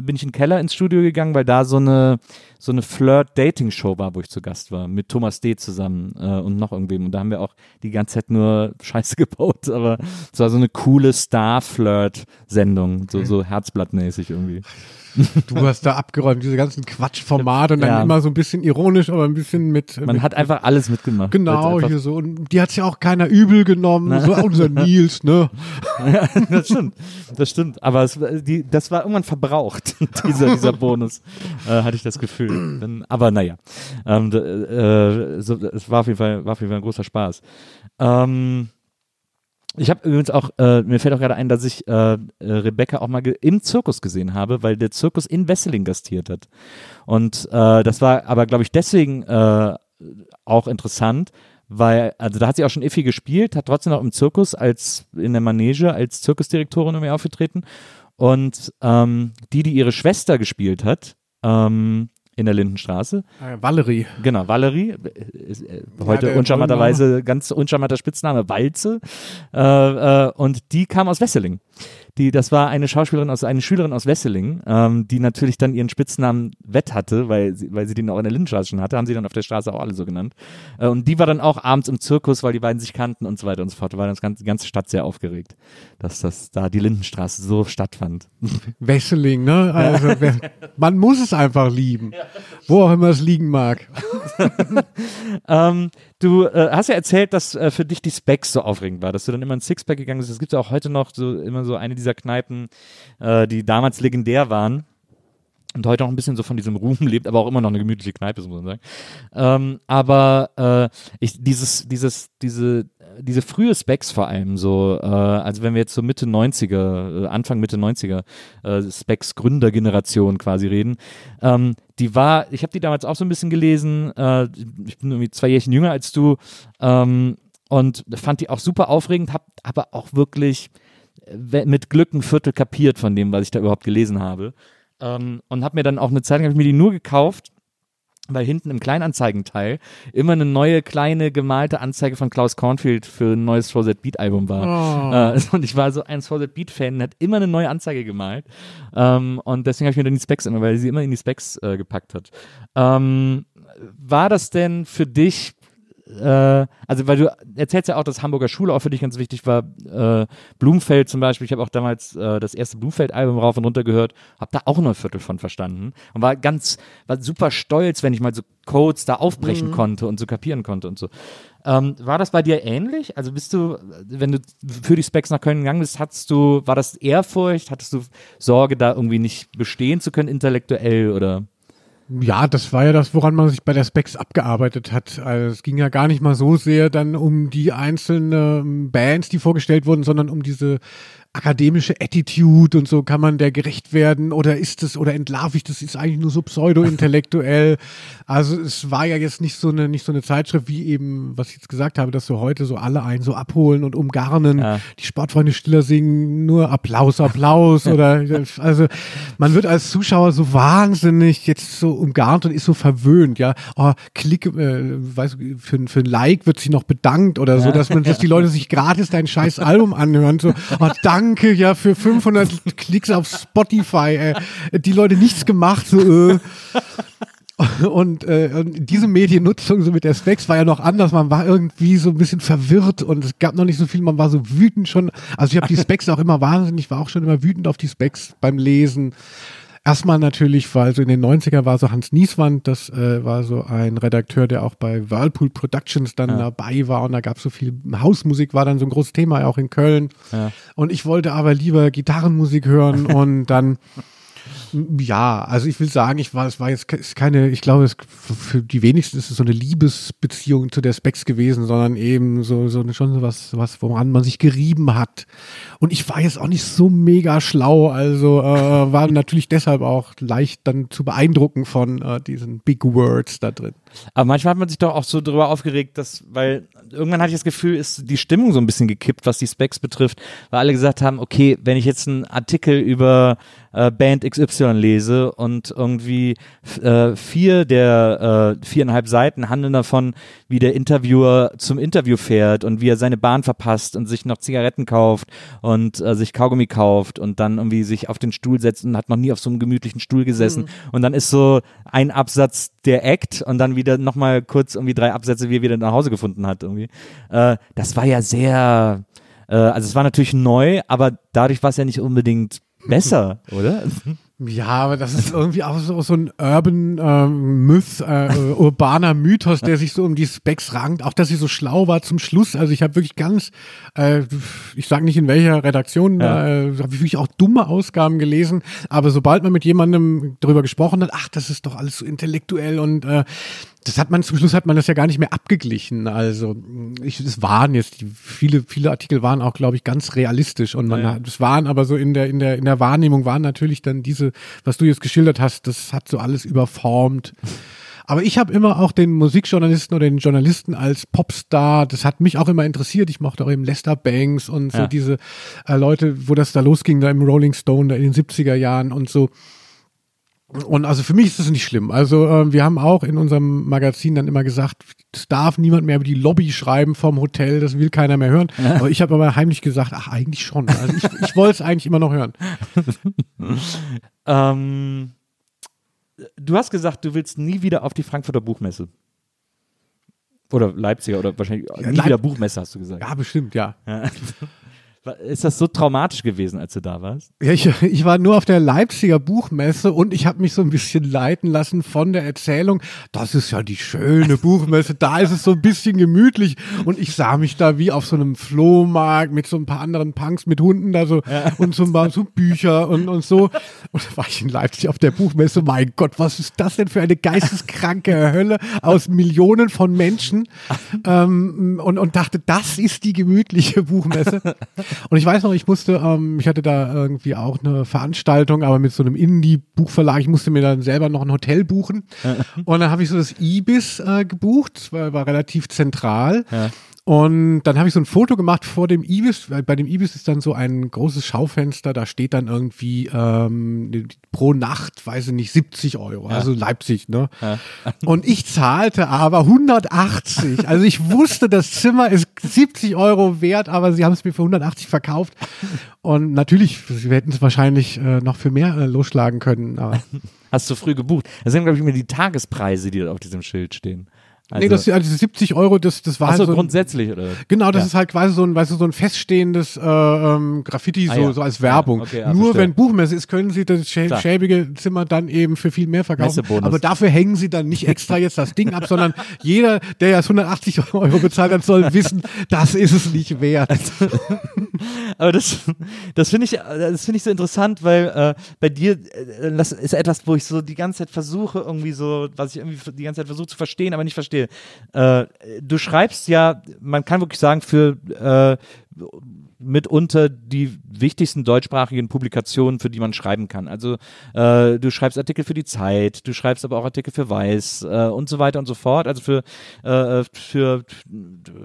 bin ich in den Keller ins Studio gegangen, weil da so eine so eine Flirt-Dating-Show war, wo ich zu Gast war, mit Thomas D. zusammen äh, und noch irgendwem. Und da haben wir auch die ganze Zeit nur Scheiße *laughs* gebaut, aber es war so eine coole Star-Flirt-Sendung, so, so herzblattmäßig irgendwie. Du hast da abgeräumt, diese ganzen Quatschformate und dann Ja. immer so ein bisschen ironisch, aber ein bisschen mit. Man mit, hat einfach alles mitgemacht. Genau, hier so. Und die hat's ja auch keiner übel genommen. So, unser *laughs* Nils, ne? Einfach, das stimmt, das stimmt. Aber es, die, das war irgendwann verbraucht, *laughs* dieser, dieser Bonus, äh, hatte ich das Gefühl. Dann, aber naja, ähm, äh, so, es war auf, jeden Fall, war auf jeden Fall ein großer Spaß. Ähm, ich habe übrigens auch, äh, mir fällt auch gerade ein, dass ich äh, äh, Rebecca auch mal im Zirkus gesehen habe, weil der Zirkus in Wesseling gastiert hat. Und äh, das war aber, glaube ich, deswegen äh, auch interessant, weil, also da hat sie auch schon Iffi gespielt, hat trotzdem noch im Zirkus als in der Manege als Zirkusdirektorin irgendwie aufgetreten. Und ähm, die, die ihre Schwester gespielt hat, ähm, in der Lindenstraße, Äh, Valerie. Genau, Valerie, äh, äh, heute der uncharmanterweise ganz uncharmanter Spitzname, Walze. Äh, äh, und die kam aus Wesseling. Die, das war eine Schauspielerin aus, eine Schülerin aus Wesseling, ähm, die natürlich dann ihren Spitznamen Wett hatte, weil sie, weil sie den auch in der Lindenstraße schon hatte, haben sie dann auf der Straße auch alle so genannt. Äh, und die war dann auch abends im Zirkus, weil die beiden sich kannten und so weiter und so fort. Da war das ganze, die ganze Stadt sehr aufgeregt, dass das da die Lindenstraße so stattfand. Wesseling, ne? Also, *laughs* man muss es einfach lieben. Wo auch immer es liegen mag. *laughs* Ähm, du äh, hast ja erzählt, dass äh, für dich die Specs so aufregend war, dass du dann immer in Sixpack gegangen bist. Es gibt ja auch heute noch so immer so eine dieser Kneipen, äh, die damals legendär waren und heute auch ein bisschen so von diesem Ruhm lebt, aber auch immer noch eine gemütliche Kneipe muss man sagen. Ähm, aber äh, ich, dieses, dieses, diese, diese frühe Specs vor allem so, äh, also wenn wir jetzt so Mitte 90er, äh, Anfang Mitte 90er äh, Specs Gründergeneration quasi reden, ähm, die war, ich habe die damals auch so ein bisschen gelesen, äh, ich bin irgendwie zwei Jährchen jünger als du ähm, und fand die auch super aufregend, hab aber auch wirklich äh, mit Glück ein Viertel kapiert von dem, was ich da überhaupt gelesen habe. Ähm, und habe mir dann auch eine Zeit lang, hab ich mir die nur gekauft, weil hinten im Kleinanzeigenteil immer eine neue kleine gemalte Anzeige von Klaus Cornfield für ein neues That Beat Album war. Äh, *laughs* und ich war so ein That Beat Fan, hat immer eine neue Anzeige gemalt. Ähm, und deswegen habe ich mir dann die Specs immer, weil sie immer in die Specs äh, gepackt hat. Ähm, war das denn für dich äh, also weil du erzählst ja auch, dass Hamburger Schule auch für dich ganz wichtig war. Äh, Blumfeld zum Beispiel, ich habe auch damals äh, das erste Blumfeld-Album rauf und runter gehört, habe da auch nur ein Viertel von verstanden und war ganz, war super stolz, wenn ich mal so Codes da aufbrechen konnte und so kapieren konnte und so. Ähm, war das bei dir ähnlich? Also bist du, wenn du für die Specs nach Köln gegangen bist, hattest du, war das Ehrfurcht? Hattest du Sorge, da irgendwie nicht bestehen zu können intellektuell oder? Ja, das war ja das, woran man sich bei der Specs abgearbeitet hat. Also es ging ja gar nicht mal so sehr dann um die einzelnen Bands, die vorgestellt wurden, sondern um diese akademische Attitude und so kann man der gerecht werden oder ist es oder entlarv ich das ist eigentlich nur so pseudo-intellektuell. *laughs* Also es war ja jetzt nicht so eine nicht so eine Zeitschrift wie eben was ich jetzt gesagt habe, dass so heute so alle einen so abholen und umgarnen. Ja. Die Sportfreunde Stiller singen nur Applaus, Applaus *laughs* oder also man wird als Zuschauer so wahnsinnig jetzt so umgarnt und ist so verwöhnt, ja. Oh, klick, äh, weißt du, für, ein- für ein Like wird sich noch bedankt oder so, dass man, dass die Leute sich gratis dein scheiß Album anhören. So, oh, danke, ja, für 500 *laughs* Klicks auf Spotify. Äh, die Leute nichts gemacht, so, äh. *laughs* Und, äh, und diese Mediennutzung so mit der Specs war ja noch anders. Man war irgendwie so ein bisschen verwirrt und es gab noch nicht so viel. Man war so wütend schon. Also ich habe die Specs auch immer wahnsinnig, war auch schon immer wütend auf die Specs beim Lesen. Erstmal natürlich, weil so in den 90er war so Hans Nieswand, das äh, war so ein Redakteur, der auch bei Whirlpool Productions dann dabei war und da gab es so viel Hausmusik, war dann so ein großes Thema auch in Köln. Ja. Und ich wollte aber lieber Gitarrenmusik hören *laughs* und dann ja, also ich will sagen, ich war, es war jetzt keine, ich glaube, es, für die wenigsten ist es so eine Liebesbeziehung zu der Specs gewesen, sondern eben so, so schon so was, was, woran man sich gerieben hat. Und ich war jetzt auch nicht so mega schlau, also äh, war natürlich deshalb auch leicht dann zu beeindrucken von äh, diesen Big Words da drin. Aber manchmal hat man sich doch auch so darüber aufgeregt, dass, weil irgendwann hatte ich das Gefühl, ist die Stimmung so ein bisschen gekippt, was die Specs betrifft, weil alle gesagt haben, okay, wenn ich jetzt einen Artikel über äh, Band XY lese und irgendwie äh, vier der äh, viereinhalb Seiten handeln davon, wie der Interviewer zum Interview fährt und wie er seine Bahn verpasst und sich noch Zigaretten kauft und äh, sich Kaugummi kauft und dann irgendwie sich auf den Stuhl setzt und hat noch nie auf so einem gemütlichen Stuhl gesessen und dann ist so ein Absatz der Act und dann wieder nochmal kurz irgendwie drei Absätze, wie er wieder nach Hause gefunden hat irgendwie. Äh, das war ja sehr, äh, also es war natürlich neu, aber dadurch war es ja nicht unbedingt besser, oder? *laughs* Ja, aber das ist irgendwie auch so, so ein Urban ähm, Myth, äh, äh, urbaner Mythos, der sich so um die Specs rankt. Auch, dass sie so schlau war zum Schluss. Also ich habe wirklich ganz, äh, ich sage nicht in welcher Redaktion, Ja. äh, habe ich wirklich auch dumme Ausgaben gelesen. Aber sobald man mit jemandem drüber gesprochen hat, ach, das ist doch alles so intellektuell und äh, das hat man zum Schluss hat man das ja gar nicht mehr abgeglichen. Also ich, es waren jetzt die, viele viele Artikel waren auch glaube ich ganz realistisch und man Ja. hat, es waren aber so in der in der in der Wahrnehmung waren natürlich dann diese, was du jetzt geschildert hast, das hat so alles überformt. Aber ich habe immer auch den Musikjournalisten oder den Journalisten als Popstar, das hat mich auch immer interessiert. Ich mochte auch eben Lester Banks und so Ja. diese äh, Leute, wo das da losging, da im Rolling Stone, da in den 70er Jahren und so. Und also für mich ist das nicht schlimm. Also äh, wir haben auch in unserem Magazin dann immer gesagt, es darf niemand mehr über die Lobby schreiben vom Hotel, das will keiner mehr hören. Aber ich habe aber heimlich gesagt, ach eigentlich schon. Also ich, ich wollte es eigentlich immer noch hören. *laughs* Ähm, du hast gesagt, du willst nie wieder auf die Frankfurter Buchmesse. Oder Leipziger oder wahrscheinlich nie Leip- wieder Buchmesse, hast du gesagt. Ja, bestimmt, ja. Ist das so traumatisch gewesen, als du da warst? Ja, ich, ich war nur auf der Leipziger Buchmesse und ich habe mich so ein bisschen leiten lassen von der Erzählung. Das ist ja die schöne Buchmesse, da ist es so ein bisschen gemütlich und ich sah mich da wie auf so einem Flohmarkt mit so ein paar anderen Punks mit Hunden da so und so, ein paar so Bücher und, und so. Und da war ich in Leipzig auf der Buchmesse. Mein Gott, was ist das denn für eine geisteskranke Hölle aus Millionen von Menschen? *laughs* ähm, und, und dachte, das ist die gemütliche Buchmesse. Und ich weiß noch, ich musste, ähm, ich hatte da irgendwie auch eine Veranstaltung, aber mit so einem Indie-Buchverlag, ich musste mir dann selber noch ein Hotel buchen. Und dann habe ich so das Ibis äh, gebucht, war, war relativ zentral. Und dann habe ich so ein Foto gemacht vor dem Ibis, weil bei dem Ibis ist dann so ein großes Schaufenster, da steht dann irgendwie ähm, pro Nacht, weiß ich nicht, 70 Euro, also Leipzig, ne? *laughs* Und ich zahlte aber 180. Also ich wusste, das Zimmer ist 70 Euro wert, aber sie haben es mir für 180 verkauft. Und natürlich, wir hätten es wahrscheinlich äh, noch für mehr äh, losschlagen können. *laughs* Hast du früh gebucht? Das sind, glaube ich, immer die Tagespreise, die auf diesem Schild stehen. Also, nee, das, also diese 70 Euro, das, das war Achso, halt so ein- grundsätzlich, oder? Genau, das Ja. ist halt quasi so ein, weißt du, so ein feststehendes äh, ähm, Graffiti, Ah, so, ja. so als Werbung. Ja, okay, ah, Nur verstehe. wenn Buchmesse ist, können sie das schä Klar. schäbige Zimmer dann eben für viel mehr verkaufen. Aber dafür hängen sie dann nicht extra jetzt das Ding ab, sondern jeder, der jetzt 180 Euro bezahlt hat, soll wissen, das ist es nicht wert. *laughs* Aber das, das finde ich, das finde ich so interessant, weil äh, bei dir äh, das ist etwas, wo ich so die ganze Zeit versuche, irgendwie so, was ich irgendwie die ganze Zeit versuche zu verstehen, aber nicht verstehe. Äh, du schreibst ja, man kann wirklich sagen, für äh, mitunter die wichtigsten deutschsprachigen Publikationen, für die man schreiben kann. Also äh, du schreibst Artikel für die Zeit, du schreibst aber auch Artikel für Weiß äh, und so weiter und so fort. Also für, äh, für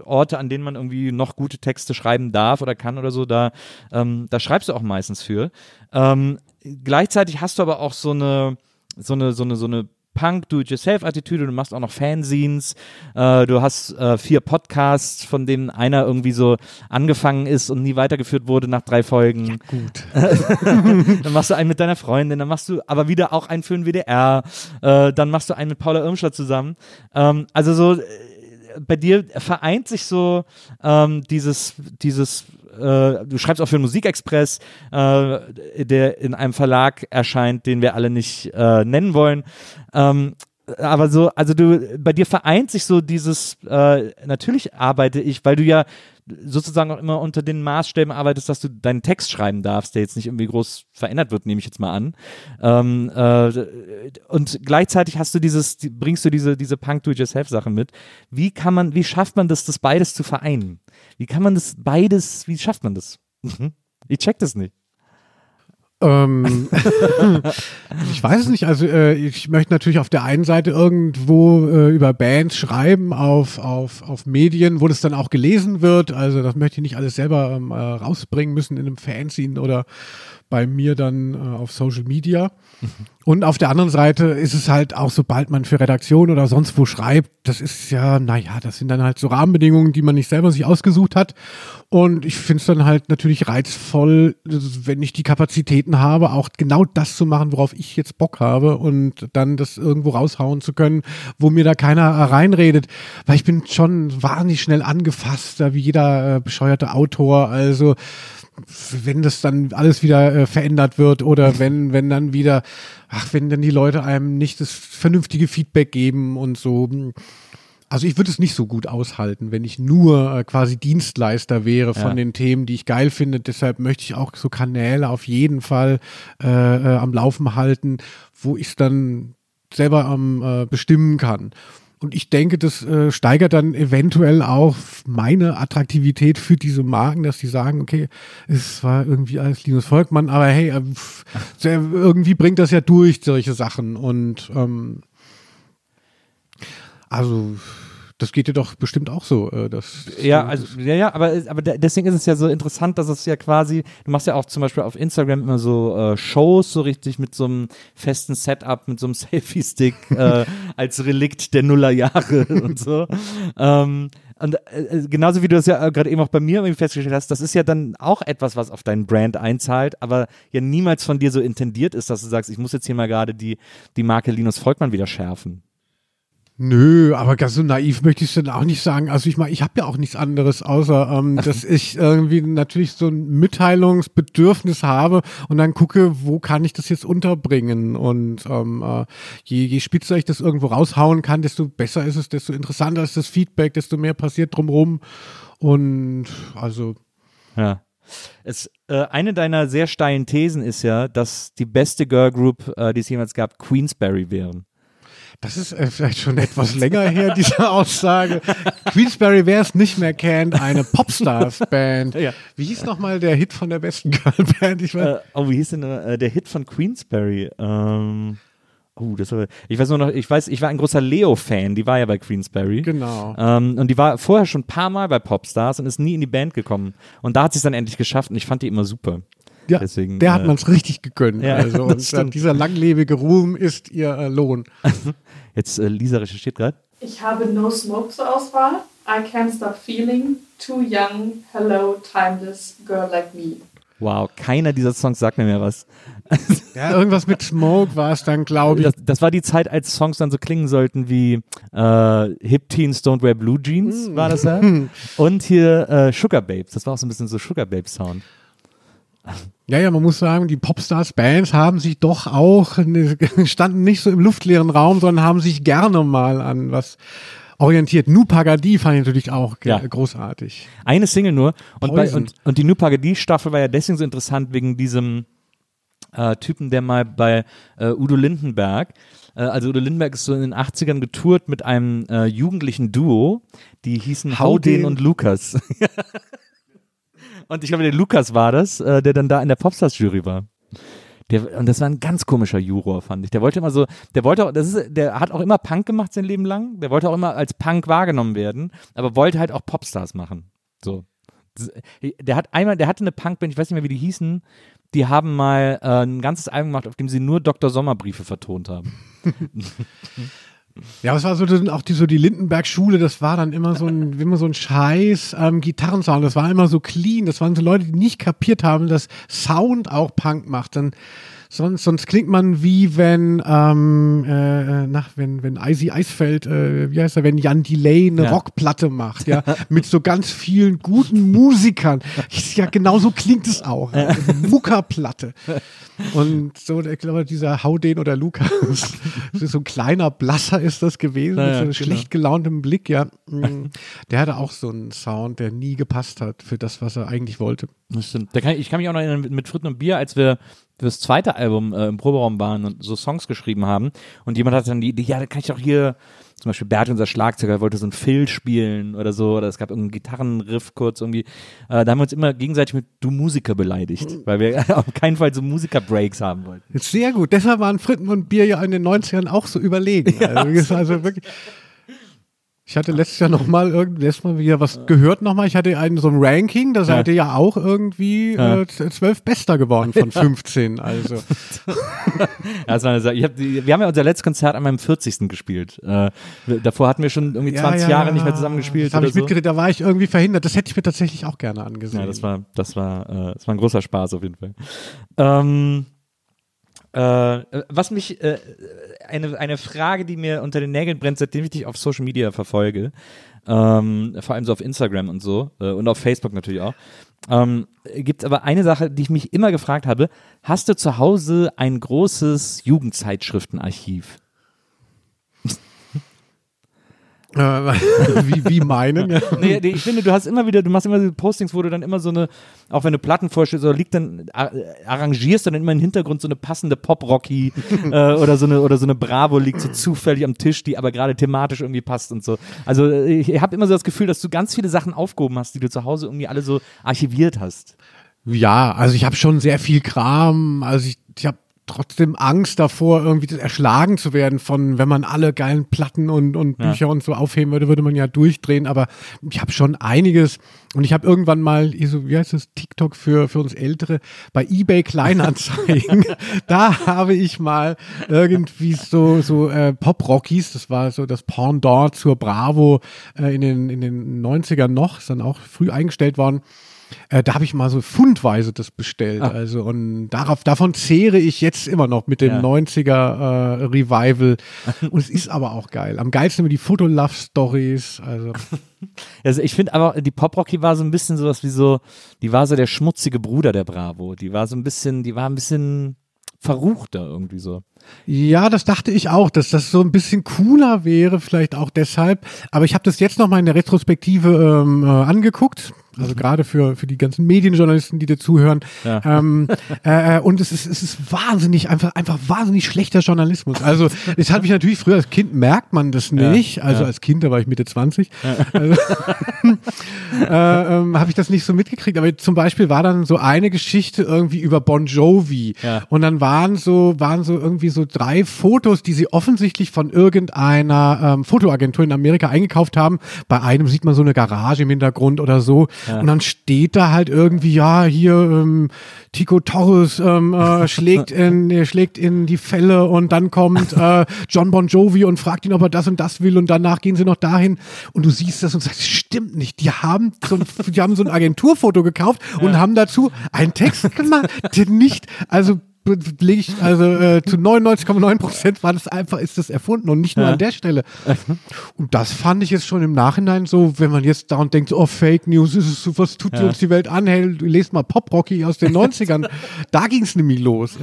Orte, an denen man irgendwie noch gute Texte schreiben darf oder kann oder so, da, ähm, da schreibst du auch meistens für. Ähm, gleichzeitig hast du aber auch so eine, so eine, so eine, so eine Punk-Do-it-yourself-Attitüde, du machst auch noch Fanzines, äh, du hast äh, vier Podcasts, von denen einer irgendwie so angefangen ist und nie weitergeführt wurde nach drei Folgen. Gut. *laughs* dann machst du einen mit deiner Freundin, dann machst du aber wieder auch einen für den WDR, äh, dann machst du einen mit Paula Irmscher zusammen. Ähm, also so, äh, bei dir vereint sich so ähm, dieses, dieses äh, du schreibst auch für den Musikexpress, äh, der in einem Verlag erscheint, den wir alle nicht äh, nennen wollen. Ähm, aber so, also du, bei dir vereint sich so dieses, äh, natürlich arbeite ich, weil du ja sozusagen auch immer unter den Maßstäben arbeitest, dass du deinen Text schreiben darfst, der jetzt nicht irgendwie groß verändert wird, nehme ich jetzt mal an. Ähm, äh, und gleichzeitig hast du dieses, die, bringst du diese, diese Punk-Do-It-Yourself-Sache mit. Wie kann man, wie schafft man das, das beides zu vereinen? Wie kann man das beides, wie schafft man das? Ich check das nicht. Ähm, *laughs* ich weiß es nicht. Also äh, ich möchte natürlich auf der einen Seite irgendwo äh, über Bands schreiben auf, auf, auf Medien, wo das dann auch gelesen wird. Also das möchte ich nicht alles selber ähm, äh, rausbringen müssen in einem Fanzine oder bei mir dann äh, auf Social Media. Und auf der anderen Seite ist es halt auch, sobald man für Redaktion oder sonst wo schreibt, das ist ja, naja, das sind dann halt so Rahmenbedingungen, die man nicht selber sich ausgesucht hat. Und ich finde es dann halt natürlich reizvoll, wenn ich die Kapazitäten habe, auch genau das zu machen, worauf ich jetzt Bock habe und dann das irgendwo raushauen zu können, wo mir da keiner reinredet. Weil ich bin schon wahnsinnig schnell angefasst, wie jeder äh, bescheuerte Autor. Also wenn das dann alles wieder äh, verändert wird oder wenn, wenn dann wieder, ach, wenn dann die Leute einem nicht das vernünftige Feedback geben und so. Also ich würde es nicht so gut aushalten, wenn ich nur äh, quasi Dienstleister wäre von Ja. den Themen, die ich geil finde. Deshalb möchte ich auch so Kanäle auf jeden Fall äh, äh, am Laufen halten, wo ich es dann selber am äh, bestimmen kann. Und ich denke, das äh, steigert dann eventuell auch meine Attraktivität für diese Marken, dass die sagen, okay, es war irgendwie alles Linus Volkmann, aber hey, äh, der- irgendwie bringt das ja durch, solche Sachen. Und ähm, also das geht dir doch bestimmt auch so. Äh, dass, Ja, also, ja, ja, aber, aber de- deswegen ist es ja so interessant, dass es ja quasi, du machst ja auch zum Beispiel auf Instagram immer so äh, Shows, so richtig mit so einem festen Setup, mit so einem *laughs* Selfie-Stick äh, als Relikt der Nullerjahre *laughs* und so. Ähm, und äh, genauso wie du das ja äh, gerade eben auch bei mir irgendwie festgestellt hast, das ist ja dann auch etwas, was auf deinen Brand einzahlt, aber ja niemals von dir so intendiert ist, dass du sagst, ich muss jetzt hier mal gerade die, die Marke Linus Volkmann wieder schärfen. Nö, aber ganz so naiv möchte ich es dann auch nicht sagen. Also ich meine, ich habe ja auch nichts anderes, außer ähm, dass ich irgendwie natürlich so ein Mitteilungsbedürfnis habe und dann gucke, wo kann ich das jetzt unterbringen. Und ähm, äh, je, je spitzer ich das irgendwo raushauen kann, desto besser ist es, desto interessanter ist das Feedback, desto mehr passiert drumrum. Und also Ja. Es, äh, eine deiner sehr steilen Thesen ist ja, dass die beste Girl Group, äh, die es jemals gab, Queensberry wären. Das ist äh, vielleicht schon etwas länger her, diese *laughs* Aussage. Queensberry, wer es nicht mehr kennt, eine Popstars-Band. Ja. Wie hieß nochmal der Hit von der besten Girl-Band? Ich weiß, Äh, oh, wie hieß denn äh, der Hit von Queensberry? Ähm, oh, das war, ich weiß nur noch, ich weiß, ich war ein großer Leo-Fan, die war ja bei Queensberry. genau. Ähm, und die war vorher schon ein paar Mal bei Popstars und ist nie in die Band gekommen. Und da hat sie es dann endlich geschafft und ich fand die immer super. Ja, deswegen, der hat äh, man es richtig gegönnt. Ja, also, *laughs* und dieser langlebige Ruhm ist ihr äh, Lohn. Jetzt, äh, Lisa recherchiert gerade. Ich habe No Smoke zur Auswahl. I Can't Stop Feeling, Too Young, Hello, Timeless, Girl Like Me. Wow, keiner dieser Songs sagt mir mehr was. *laughs* Ja, irgendwas mit Smoke war es dann, glaube ich. Das, das war die Zeit, als Songs dann so klingen sollten wie äh, Hip Teens Don't Wear Blue Jeans, war das ja. *laughs* Und hier äh, Sugar Babes, das war auch so ein bisschen so Sugar Babes Sound. Ja, ja, man muss sagen, die Popstars-Bands haben sich doch auch, *laughs* standen nicht so im luftleeren Raum, sondern haben sich gerne mal an was orientiert. Nu Pagadi fand ich natürlich auch Ja. großartig. Eine Single nur. Und, bei, und, und die New Pagadi-Staffel war ja deswegen so interessant wegen diesem äh, Typen, der mal bei äh, Udo Lindenberg, äh, also Udo Lindenberg ist so in den 80ern getourt mit einem äh, jugendlichen Duo, die hießen Haudin. und Lukas. *laughs* und ich glaube, der Lukas war das, äh, der dann da in der Popstars-Jury war. Der, und das war ein ganz komischer Juror, fand ich. Der wollte immer so, der wollte auch, das ist, der hat auch immer Punk gemacht sein Leben lang. Der wollte auch immer als Punk wahrgenommen werden, aber wollte halt auch Popstars machen. So. Der hat einmal, der hatte eine Punkband, ich weiß nicht mehr, wie die hießen, die haben mal äh, ein ganzes Album gemacht, auf dem sie nur Dr. Sommerbriefe vertont haben. *laughs* Ja, es war so auch die, so die Lindenberg-Schule, das war dann immer so ein, immer so ein Scheiß ähm, Gitarrensound, das war immer so clean, das waren so Leute, die nicht kapiert haben, dass Sound auch Punk macht. Dann sonst, sonst klingt man wie wenn, ähm, äh, nach, wenn, wenn Icy Eisfeld, äh, wie heißt er, wenn Jan Delay eine Ja. Rockplatte macht, ja, mit so ganz vielen guten Musikern. Ja, genau so klingt es auch. *laughs* Muckerplatte. Und so, ich glaube, dieser Haudin oder Lukas, das *laughs* so ein kleiner Blasser ist das gewesen, Ja, mit so einem genau. schlecht gelauntem Blick, ja. Mm, *laughs* Der hatte auch so einen Sound, der nie gepasst hat für das, was er eigentlich wollte. Das stimmt. Da kann ich, ich kann mich auch noch erinnern, mit- Fritten und Bier, als wir fürs zweite Album äh, im Proberaum waren und so Songs geschrieben haben und jemand hat dann die Idee, ja, da kann ich doch hier, zum Beispiel Bert, unser Schlagzeuger, wollte so ein Fill spielen oder so, oder es gab irgendeinen Gitarrenriff kurz irgendwie. Äh, da haben wir uns immer gegenseitig mit Du Musiker beleidigt, weil wir *laughs* auf keinen Fall so Musiker-Breaks haben wollten. Sehr gut. Deshalb waren Fritten und Bier ja in den 90ern auch so überlegen. Also, also wirklich. Ich hatte letztes Jahr noch mal irgend, letztes Mal wieder was gehört nochmal. Ich hatte einen so ein Ranking, da seid ihr ja auch irgendwie Ja. äh, zwölf Bester geworden von *laughs* 15. Also *laughs* Ja, war eine. Ich hab, wir haben ja unser letztes Konzert an meinem 40. gespielt. Äh, davor hatten wir schon irgendwie 20 Jahre nicht mehr zusammen gespielt. Das habe ich so. da war ich irgendwie verhindert. Das hätte ich mir tatsächlich auch gerne angesehen. Ja, das war, das war, äh, das war ein großer Spaß auf jeden Fall. Ähm, äh, was mich, äh, eine, eine Frage, die mir unter den Nägeln brennt, seitdem ich dich auf Social Media verfolge. ähm, vor allem so auf Instagram und so äh, und auf Facebook natürlich auch. Ähm, Gibt aber eine Sache, die ich mich immer gefragt habe: Hast du zu Hause ein großes Jugendzeitschriftenarchiv? Äh, *laughs* wie, wie meinen? Ja. nee, nee, ich finde, du hast immer wieder, du machst immer diese Postings, wo du dann immer so eine, auch wenn du Platten vorstellst, oder liegt dann, ar- arrangierst dann immer im Hintergrund so eine passende Pop-Rocky *laughs* äh, oder so eine oder so eine Bravo liegt so zufällig am Tisch, die aber gerade thematisch irgendwie passt und so. Also äh, ich habe immer so das Gefühl, dass du ganz viele Sachen aufgehoben hast, die du zu Hause irgendwie alle so archiviert hast. Ja, also ich habe schon sehr viel Kram. Also ich, ich habe trotzdem Angst davor, irgendwie erschlagen zu werden von, wenn man alle geilen Platten und, und Ja. Bücher und so aufheben würde, würde man ja durchdrehen. Aber ich habe schon einiges. Und ich habe irgendwann mal, wie heißt das, TikTok für, für uns Ältere, bei eBay Kleinanzeigen, *laughs* da habe ich mal irgendwie so, so äh, Pop-Rockies, das war so das Pendant zur Bravo äh, in, den, in den 90ern noch, ist dann auch früh eingestellt worden. Äh, da habe ich mal so fundweise das bestellt. Ah. Also und darauf, davon zehre ich jetzt immer noch mit dem Ja. 90er äh, Revival. *laughs* und es ist aber auch geil. Am geilsten immer die Foto-Love-Stories. Also *laughs* Also ich finde aber, die Pop-Rocky war so ein bisschen sowas wie so, die war so der schmutzige Bruder der Bravo. Die war so ein bisschen, die war ein bisschen verruchter irgendwie so. ja, das dachte ich auch, dass das so ein bisschen cooler wäre, vielleicht auch deshalb. Aber ich habe das jetzt noch mal in der Retrospektive ähm, äh, angeguckt. Also gerade für, für die ganzen Medienjournalisten, die dir zuhören. Ja. Ähm, äh, und es ist, es ist wahnsinnig, einfach, einfach wahnsinnig schlechter Journalismus. Also, es hat mich natürlich früher als Kind merkt man das nicht. Also ja. als Kind, da war ich Mitte 20. Also, *laughs* äh, ähm, habe ich das nicht so mitgekriegt. Aber zum Beispiel war dann so eine Geschichte irgendwie über Bon Jovi. Ja. Und dann waren so, waren so irgendwie so drei Fotos, die sie offensichtlich von irgendeiner ähm, Fotoagentur in Amerika eingekauft haben. Bei einem sieht man so eine Garage im Hintergrund oder so. Und dann steht da halt irgendwie, ja, hier ähm, Tico Torres ähm, äh, *laughs* schlägt, in, äh, schlägt in die Fälle und dann kommt äh, John Bon Jovi und fragt ihn, ob er das und das will und danach gehen sie noch dahin. Und du siehst das und sagst, das stimmt nicht. Die haben so ein, *laughs* die haben so ein Agenturfoto gekauft und haben dazu einen Text gemacht, der nicht, also lege ich, also äh, zu 99,9 Prozent war das einfach, ist das erfunden und nicht nur an der Stelle. Und das fand ich jetzt schon im Nachhinein so, wenn man jetzt da und denkt, oh, Fake News, ist es so, was tut Ja. uns die Welt an? Hey, du lest mal Pop Rocky aus den 90ern. *laughs* da ging es nämlich los.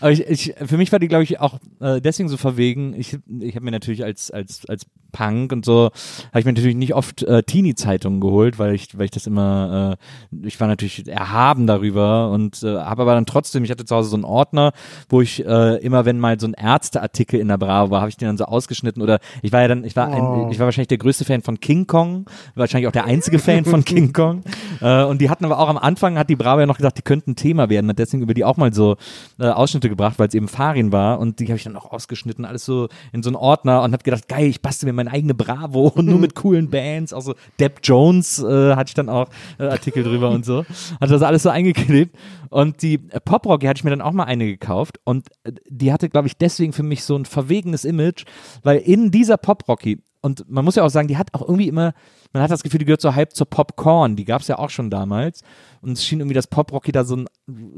Aber ich, ich, für mich war die, glaube ich, auch äh, deswegen so verwegen. Ich, ich habe mir natürlich als, als, als Punk und so, habe ich mir natürlich nicht oft äh, Teenie-Zeitungen geholt, weil ich, weil ich das immer, äh, ich war natürlich erhaben darüber und äh, habe aber dann trotzdem, ich hatte zu Hause so einen Ordner, wo ich äh, immer, wenn mal so ein Ärzteartikel in der Bravo war, habe ich den dann so ausgeschnitten oder ich war ja dann, ich war Oh. ein, ich war wahrscheinlich der größte Fan von King Kong, wahrscheinlich auch der einzige Fan von *laughs* King Kong. Äh, und die hatten aber auch am Anfang, hat die Bravo ja noch gesagt, die könnten ein Thema werden, hat deswegen über die auch mal so äh, Ausschnitte gebracht, weil es eben Farin war und die habe ich dann auch ausgeschnitten, alles so in so einen Ordner und habe gedacht, geil, ich bastel mir meine eigene Bravo und nur mit *laughs* coolen Bands, auch so Depp Jones äh, hatte ich dann auch äh, Artikel drüber und so, hatte das alles so eingeklebt und die äh, Pop Rocky hatte ich mir dann auch mal eine gekauft und äh, die hatte, glaube ich, deswegen für mich so ein verwegenes Image, weil in dieser Pop Rocky und man muss ja auch sagen, die hat auch irgendwie immer, man hat das Gefühl, die gehört so halb zur Popcorn. Die gab es ja auch schon damals. Und es schien irgendwie, dass Pop Rocky da so ein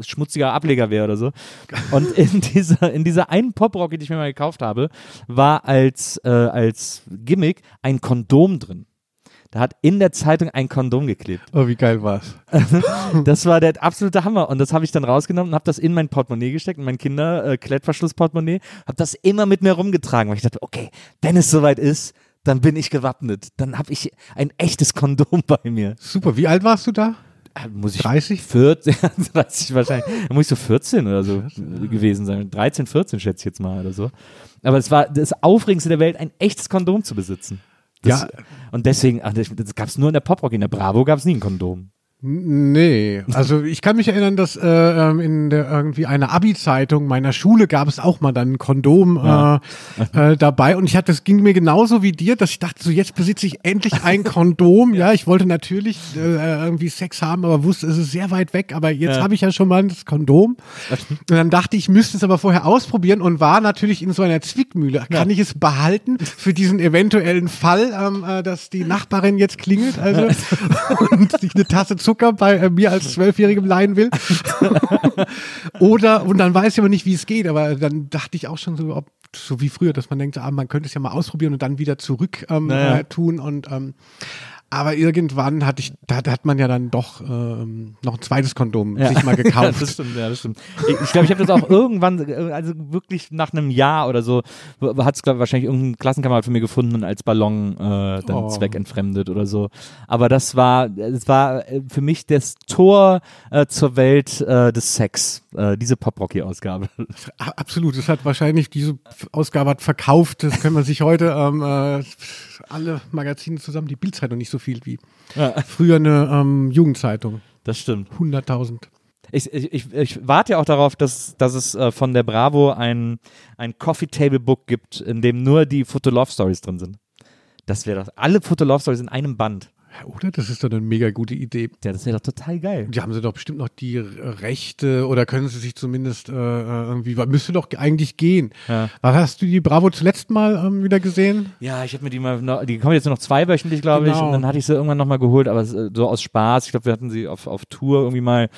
schmutziger Ableger wäre oder so. Und *laughs* in dieser, in dieser einen Pop Rocky, die ich mir mal gekauft habe, war als, äh, als Gimmick ein Kondom drin. Da hat in der Zeitung ein Kondom geklebt. Oh, wie geil war's. *laughs* Das war der absolute Hammer. Und das habe ich dann rausgenommen und habe das in mein Portemonnaie gesteckt, in mein Kinder-Klettverschluss-Portemonnaie. Habe das immer mit mir rumgetragen, weil ich dachte, okay, wenn es soweit ist, dann bin ich gewappnet. Dann habe ich ein echtes Kondom *laughs* bei mir. Super. Wie alt warst du da? Äh, Muss ich 30? 14, 30 wahrscheinlich. Da muss ich so 14 oder so gewesen sein. 13, 14 schätze ich jetzt mal oder so. Aber es war das Aufregendste der Welt, ein echtes Kondom zu besitzen. Das, Ja. Und deswegen, ach, das, das gab es nur in der Poprock. In der Bravo gab es nie ein Kondom. Nee, also ich kann mich erinnern, dass äh, ähm, in der irgendwie einer Abi-Zeitung meiner Schule gab es auch mal dann ein Kondom Ja. äh, äh, dabei und ich hatte, das ging mir genauso wie dir, dass ich dachte, so jetzt besitze ich endlich ein *laughs* Kondom. ja. ich wollte natürlich äh, irgendwie Sex haben, aber wusste, es ist sehr weit weg, aber jetzt Ja. habe ich ja schon mal das Kondom. Und dann dachte ich, ich müsste es aber vorher ausprobieren und war natürlich in so einer Zwickmühle. Kann ich es behalten für diesen eventuellen Fall, ähm, äh, dass die Nachbarin jetzt klingelt also, *laughs* *laughs* und sich eine Tasse Zucker bei äh, mir als Zwölfjährigem leihen will? *laughs* Oder, und dann weiß ich aber nicht, wie es geht, aber dann dachte ich auch schon so, ob so wie früher, dass man denkt, ah, man könnte es ja mal ausprobieren und dann wieder zurück ähm, Naja. äh, tun und ähm, aber irgendwann hatte ich, da, da hat man ja dann doch ähm, noch ein zweites Kondom sich mal *laughs* Ja, gekauft. das stimmt, ja, das stimmt. Ich glaube, ich, habe das auch irgendwann, äh, also wirklich nach einem Jahr oder so, hat es, wahrscheinlich irgendein Klassenkamerad von mir gefunden und als Ballon äh, dann Oh. zweckentfremdet oder so. Aber das war, es war äh, für mich das Tor äh, zur Welt äh, des Sex, äh, diese Pop-Rocky-Ausgabe. Absolut, das hat wahrscheinlich diese Ausgabe hat verkauft. Das können wir sich heute ähm, äh, alle Magazine zusammen, die Bildzeitung nicht so viel wie Ja. früher eine ähm, Jugendzeitung. Das stimmt. 100.000. Ich, ich, ich, warte ja auch darauf, dass, dass es äh, von der Bravo ein, ein Coffee Table Book gibt, in dem nur die Fotolove-Stories drin sind. Das wäre doch, alle Fotolove-Stories in einem Band. Oder? Das ist doch eine mega gute Idee. Ja, das wäre doch total geil. Die haben sie doch bestimmt noch die Rechte oder können sie sich zumindest äh, äh, irgendwie, müsste doch eigentlich gehen. Ja. Hast du die Bravo zuletzt mal ähm, wieder gesehen? Ja, ich habe mir die mal, noch, die kommen jetzt nur noch zweiwöchentlich, glaube ich, Genau. und dann hatte ich sie irgendwann nochmal geholt, aber so aus Spaß. Ich glaube, wir hatten sie auf, auf Tour irgendwie mal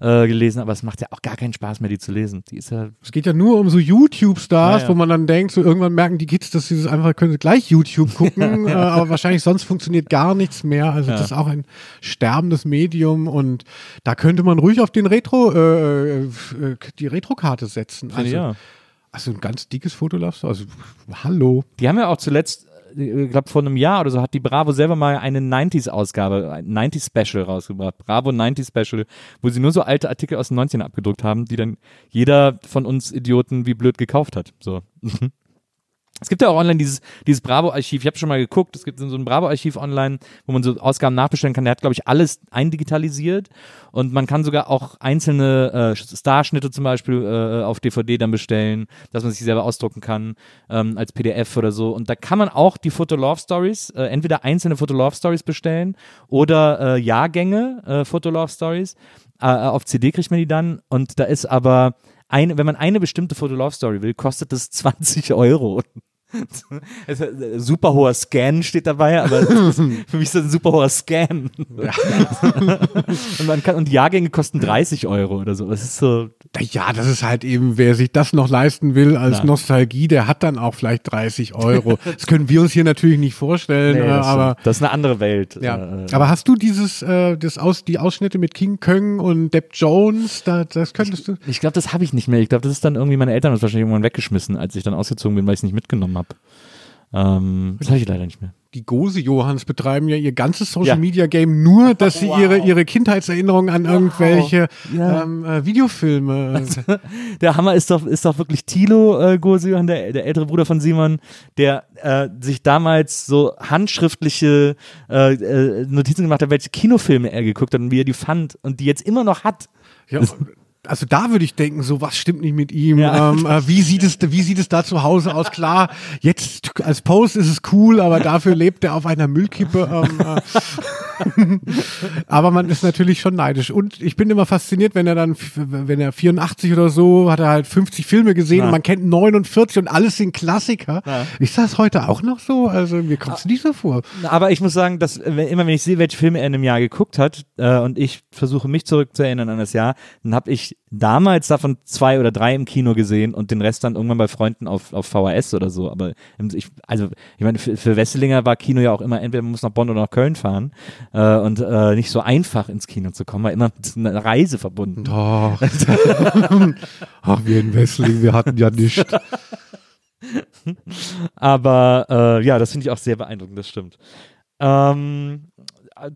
äh, gelesen, aber es macht ja auch gar keinen Spaß mehr, die zu lesen. Die ist ja, Es geht ja nur um so YouTube-Stars, Ja, wo man dann denkt, so irgendwann merken die Kids, dass sie das einfach können gleich YouTube gucken, *laughs* äh, aber wahrscheinlich sonst funktioniert gar nichts mehr. Also Ja. das ist auch ein sterbendes Medium und da könnte man ruhig auf den Retro, äh, äh, die Retrokarte setzen. Also, ja. also ein ganz dickes Fotolove, also hallo. Die haben ja auch zuletzt, äh, ich glaube vor einem Jahr oder so, hat die Bravo selber mal eine 90s-Ausgabe, ein 90s-Special rausgebracht. Bravo 90s-Special, wo sie nur so alte Artikel aus den 90ern abgedruckt haben, die dann jeder von uns Idioten wie blöd gekauft hat. So. *laughs* Es gibt ja auch online dieses, dieses Bravo-Archiv. Ich habe schon mal geguckt. Es gibt so ein Bravo-Archiv online, wo man so Ausgaben nachbestellen kann. Der hat, glaube ich, alles eindigitalisiert. Und man kann sogar auch einzelne äh, Starschnitte zum Beispiel äh, auf DVD dann bestellen, dass man sich selber ausdrucken kann, ähm, als PDF oder so. Und da kann man auch die Fotolove-Stories, äh, entweder einzelne Fotolove-Stories bestellen oder äh, Jahrgänge äh, Fotolove-Stories. Äh, auf CD kriegt man die dann. Und da ist aber eine, wenn man eine bestimmte Fotolove-Story will, kostet das *laughs* 20 Euro. *laughs* Ist ein super hoher Scan steht dabei, aber ist, *laughs* für mich ist das ein super hoher Scan. *laughs* und, man kann, und die Jahrgänge kosten 30 Euro oder so. Das ist so, Ja, das ist halt eben, wer sich das noch leisten will als Na. Nostalgie, der hat dann auch vielleicht 30 Euro. Das können wir uns hier natürlich nicht vorstellen, nee, äh, das, aber das ist eine andere Welt. ja. Äh, aber hast du dieses, äh, das aus, die Ausschnitte mit King Kong und Depp Jones? Da, das könntest du. ich glaube, das habe ich nicht mehr. Ich glaube, das ist dann irgendwie, meine Eltern haben es wahrscheinlich irgendwann weggeschmissen, als ich dann ausgezogen bin, weil ich es nicht mitgenommen habe. Ähm, das habe ich leider nicht mehr. Die Gose Johans betreiben ja ihr ganzes Social Ja. Media Game nur, dass sie ihre, ihre Kindheitserinnerungen an irgendwelche Ja. ähm, äh, Videofilme. Der Hammer ist doch, ist doch wirklich Thilo äh, Gosejohann, der, der ältere Bruder von Simon, der äh, sich damals so handschriftliche äh, äh, Notizen gemacht hat, welche Kinofilme er geguckt hat und wie er die fand und die jetzt immer noch hat. Ja, *laughs* also da würde ich denken, so was stimmt nicht mit ihm. Ja. Ähm, äh, wie sieht es, wie sieht es da zu Hause aus? Klar, jetzt als Post ist es cool, aber dafür lebt er auf einer Müllkippe. Ähm, äh, *laughs* aber man ist natürlich schon neidisch. Und ich bin immer fasziniert, wenn er dann, wenn er 84 oder so, hat er halt 50 Filme gesehen Ja. und man kennt 49 und alles sind Klassiker. Ja. Ist das heute auch noch so? Also mir kommt es nicht so vor. Aber ich muss sagen, dass immer wenn ich sehe, welche Filme er in einem Jahr geguckt hat äh, und ich versuche mich zurückzuerinnern an das Jahr, dann habe ich damals davon zwei oder drei im Kino gesehen und den Rest dann irgendwann bei Freunden auf, auf VHS oder so. Aber im- ich, also ich meine, für, für Wesselinger war Kino ja auch immer, entweder man muss nach Bonn oder nach Köln fahren äh, und äh, nicht so einfach ins Kino zu kommen, war immer mit einer Reise verbunden. Doch. *laughs* Ach, wir in Wessling, wir hatten ja nichts. Aber äh, ja, das finde ich auch sehr beeindruckend, das stimmt. Ähm,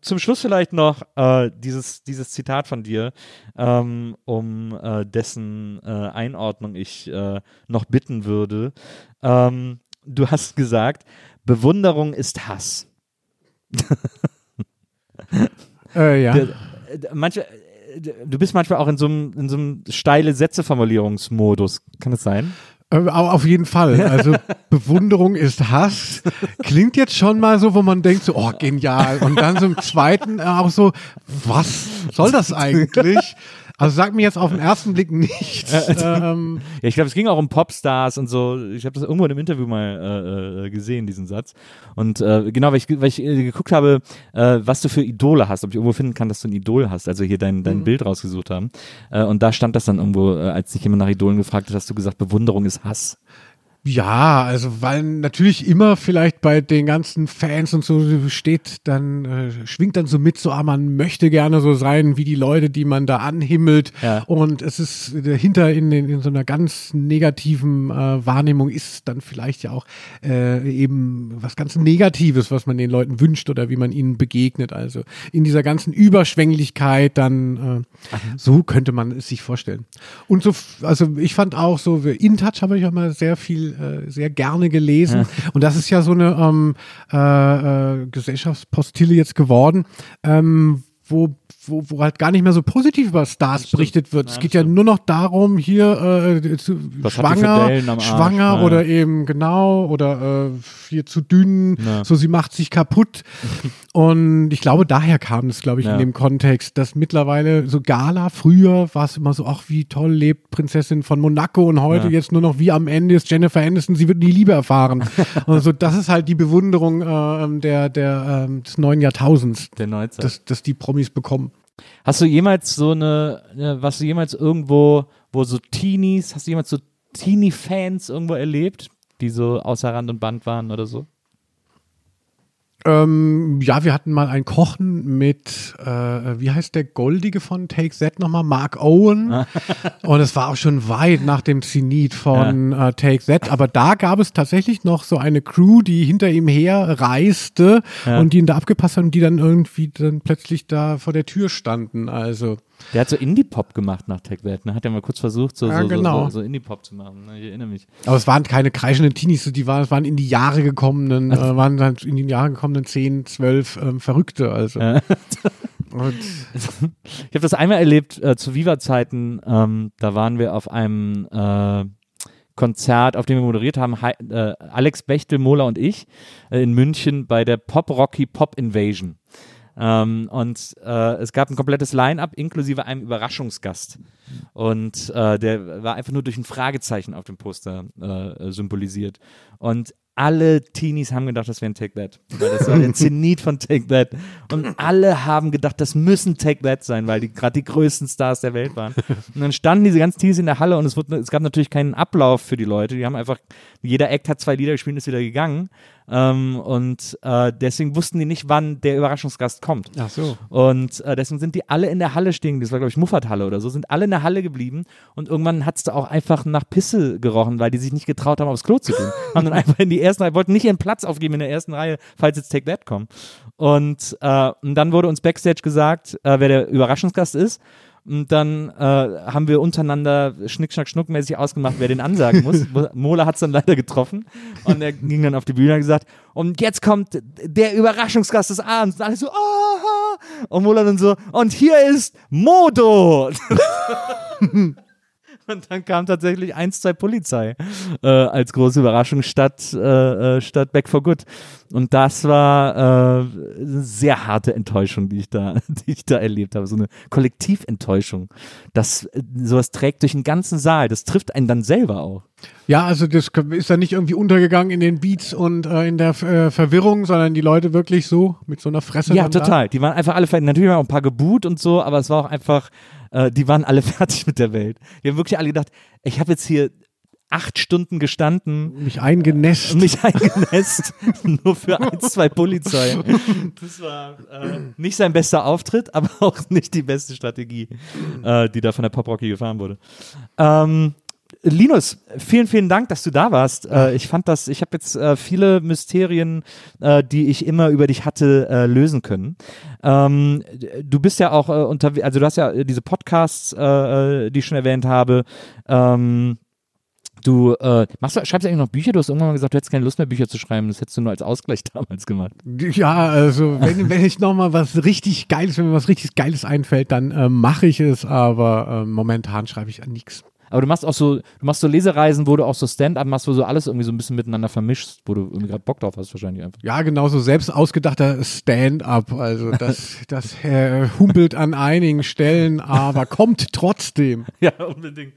zum Schluss vielleicht noch äh, dieses, dieses Zitat von dir, ähm, um äh, dessen äh, Einordnung ich äh, noch bitten würde. Ähm, du hast gesagt, Bewunderung ist Hass. *laughs* Äh, ja. Der, äh, manche, äh, du bist manchmal auch in so einem, in so einem steile Sätzeformulierungsmodus. Kann das sein? Äh, au- Auf jeden Fall. *laughs* Also Bewunderung ist Hass. Klingt jetzt schon mal so, wo man denkt so, oh, genial. Und dann so im zweiten äh, auch so, was soll das eigentlich? Also sag mir jetzt auf den ersten Blick nichts. *laughs* ähm, Ja, ich glaube, es ging auch um Popstars und so. Ich habe das irgendwo in einem Interview mal äh, äh, gesehen, diesen Satz. Und äh, genau, weil ich, weil ich äh, geguckt habe, äh, was du für Idole hast, ob ich irgendwo finden kann, dass du ein Idol hast. Also hier dein, dein Bild rausgesucht haben. Äh, und da stand das dann irgendwo, äh, als dich jemand nach Idolen gefragt hat, hast du gesagt, Bewunderung ist Hass. Ja, also weil natürlich immer vielleicht bei den ganzen Fans und so steht, dann äh, schwingt dann so mit, so ah, man möchte gerne so sein wie die Leute, die man da anhimmelt. Ja. Und es ist dahinter in, den, in so einer ganz negativen äh, Wahrnehmung ist dann vielleicht ja auch äh, eben was ganz Negatives, was man den Leuten wünscht oder wie man ihnen begegnet. Also in dieser ganzen Überschwänglichkeit dann äh, so könnte man es sich vorstellen. Und so, also ich fand auch so, In Touch habe ich auch mal sehr viel, äh, sehr gerne gelesen. Und das ist ja so eine ähm, äh, äh, Gesellschaftspostille jetzt geworden, ähm, wo, wo, wo halt gar nicht mehr so positiv über Stars berichtet wird. es geht ja nur noch darum, hier äh, zu, Was schwanger, schwanger Ja, ja. oder eben genau oder äh, hier zu dünn, Ja. so sie macht sich kaputt. *laughs* Und ich glaube, daher kam es, glaube ich, Ja. in dem Kontext, dass mittlerweile so Gala, früher war es immer so, ach, wie toll lebt Prinzessin von Monaco und heute Ja. jetzt nur noch wie am Ende ist Jennifer Aniston, sie wird nie Liebe erfahren. und *laughs* so, das ist halt die Bewunderung äh, der, der, ähm, des neuen Jahrtausends, Der Neuzeit. dass, dass die Promis bekommen. Hast du jemals so eine, äh, warst du jemals irgendwo, wo so Teenies, hast du jemals so Teenie-Fans irgendwo erlebt, die so außer Rand und Band waren oder so? Ähm, ja, wir hatten mal ein Kochen mit, äh, wie heißt der Goldige von Take That nochmal? Mark Owen. *laughs* und es war auch schon weit nach dem Zenit von äh, Take That. Aber da gab es tatsächlich noch so eine Crew, die hinter ihm her reiste Ja. und die ihn da abgepasst haben die dann irgendwie dann plötzlich da vor der Tür standen. Also, Der hat so Indie-Pop gemacht nach Tech That, ne? Hat ja mal kurz versucht, so, Ja, so, genau. so, so, Indie-Pop zu machen. Ne? Ich erinnere mich. aber es waren keine kreischenden Teenies, die waren, es waren in die Jahre gekommenen, äh, waren dann in die Jahre gekommenen 10, 12 ähm, Verrückte. Also. Ja. Ich habe das einmal erlebt äh, zu Viva-Zeiten. Ähm, da waren wir auf einem äh, Konzert, auf dem wir moderiert haben. Hi, äh, Alex Bechtel, Mola und ich äh, in München bei der Pop Rocky Pop Invasion. Ähm, und äh, es gab ein komplettes Line-up inklusive einem Überraschungsgast. Und äh, der war einfach nur durch ein Fragezeichen auf dem Poster äh, symbolisiert. Und alle Teenies haben gedacht, das wäre ein Take That. Weil das war der *laughs* Zenit von Take That. Und alle haben gedacht, das müssen Take That sein, weil die gerade die größten Stars der Welt waren. Und dann standen diese ganzen Teenies in der Halle und es, wurde, es gab natürlich keinen Ablauf für die Leute. Die haben einfach, jeder Act hat zwei Lieder gespielt und ist wieder gegangen. Ähm, und äh, deswegen wussten die nicht, wann der Überraschungsgast kommt. Ach so. Und äh, deswegen sind die alle in der Halle stehen. Das war, glaube ich, Muffathalle oder so. Sind alle in der Halle geblieben. Und irgendwann hat es da auch einfach nach Pisse gerochen, weil die sich nicht getraut haben, aufs Klo zu gehen. *laughs* haben dann einfach in die ersten Reihe, wollten nicht ihren Platz aufgeben in der ersten Reihe, falls jetzt Take That kommt. Und, äh, und dann wurde uns Backstage gesagt, äh, wer der Überraschungsgast ist. Und dann äh, haben wir untereinander schnick, schnack, schnuckmäßig ausgemacht, wer den ansagen muss. *laughs* Mola hat es dann leider getroffen. Und er ging dann auf die Bühne und hat gesagt, und jetzt kommt der Überraschungsgast des Abends. Und alle so, aha. Und Mola dann so, und hier ist Modo. *laughs* *laughs* Und dann kam tatsächlich eins, zwei Polizei äh, als große Überraschung statt, äh, äh, statt Back for Good. Und das war äh, eine sehr harte Enttäuschung, die ich da, *laughs* die ich da erlebt habe. So eine Kollektiventtäuschung. Das, äh, sowas trägt durch den ganzen Saal. Das trifft einen dann selber auch. Ja, also das ist dann nicht irgendwie untergegangen in den Beats und äh, in der äh, Verwirrung, sondern die Leute wirklich so mit so einer Fresse. Ja, dann da. total. Die waren einfach alle fertig. Natürlich waren auch ein paar geboot und so, aber es war auch einfach, äh, die waren alle *laughs* fertig mit der Welt. Die haben wirklich alle gedacht, ich habe jetzt hier acht Stunden gestanden, Mich eingenässt. mich eingenässt, *laughs* nur für ein, zwei Polizei. Das war äh, nicht sein bester Auftritt, aber *laughs* auch nicht die beste Strategie, äh, die da von der Pop Rocky gefahren wurde. Ähm, Linus, vielen, vielen Dank, dass du da warst. Äh, ich fand das, ich habe jetzt äh, viele Mysterien, äh, die ich immer über dich hatte, äh, lösen können. Ähm, du bist ja auch äh, unterwegs, also du hast ja diese Podcasts, äh, äh, die ich schon erwähnt habe. Ähm, Du äh, machst, du- schreibst du eigentlich noch Bücher? Du hast irgendwann mal gesagt, du hättest keine Lust mehr, Bücher zu schreiben. Das hättest du nur als Ausgleich *laughs* damals gemacht. Ja, also wenn, wenn ich nochmal was richtig Geiles, wenn mir was richtig Geiles einfällt, dann äh, mache ich es, aber äh, momentan schreibe ich an nichts. Aber du machst auch so, du machst so Lesereisen, wo du auch so Stand-up machst, wo du alles irgendwie so ein bisschen miteinander vermischst, wo du irgendwie gerade Bock drauf hast, wahrscheinlich einfach. Ja, genauso selbst ausgedachter Stand-up. Also das, *laughs* das äh, humpelt an einigen Stellen, aber kommt trotzdem. *laughs* Ja, unbedingt.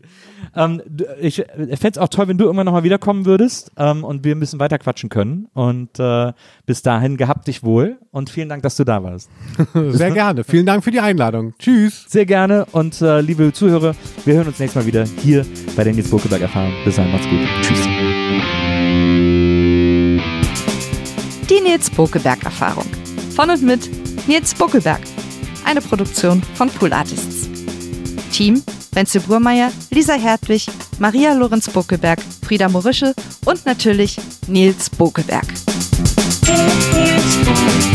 Ähm, ich fände es auch toll, wenn du irgendwann nochmal wiederkommen würdest ähm, und wir ein bisschen weiter quatschen können. Und äh, bis dahin gehabt dich wohl und vielen Dank, dass du da warst. *laughs* Sehr gerne. Vielen Dank für die Einladung. Tschüss. Sehr gerne und äh, liebe Zuhörer, wir hören uns nächstes Mal wieder hier bei der Nils Burkeberg erfahren. Bis dahin, macht's gut. Tschüss. Die Nils Burkeberg Erfahrung. Von und mit Nils Buckelberg. Eine Produktion von Pool Artists. Team: Wenzel Burmeier, Lisa Hertwig, Maria Lorenz Buckelberg, Frieda Morische und natürlich Nils Bokeberg.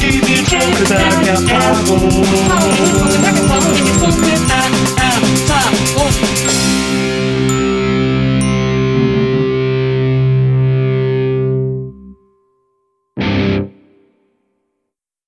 Die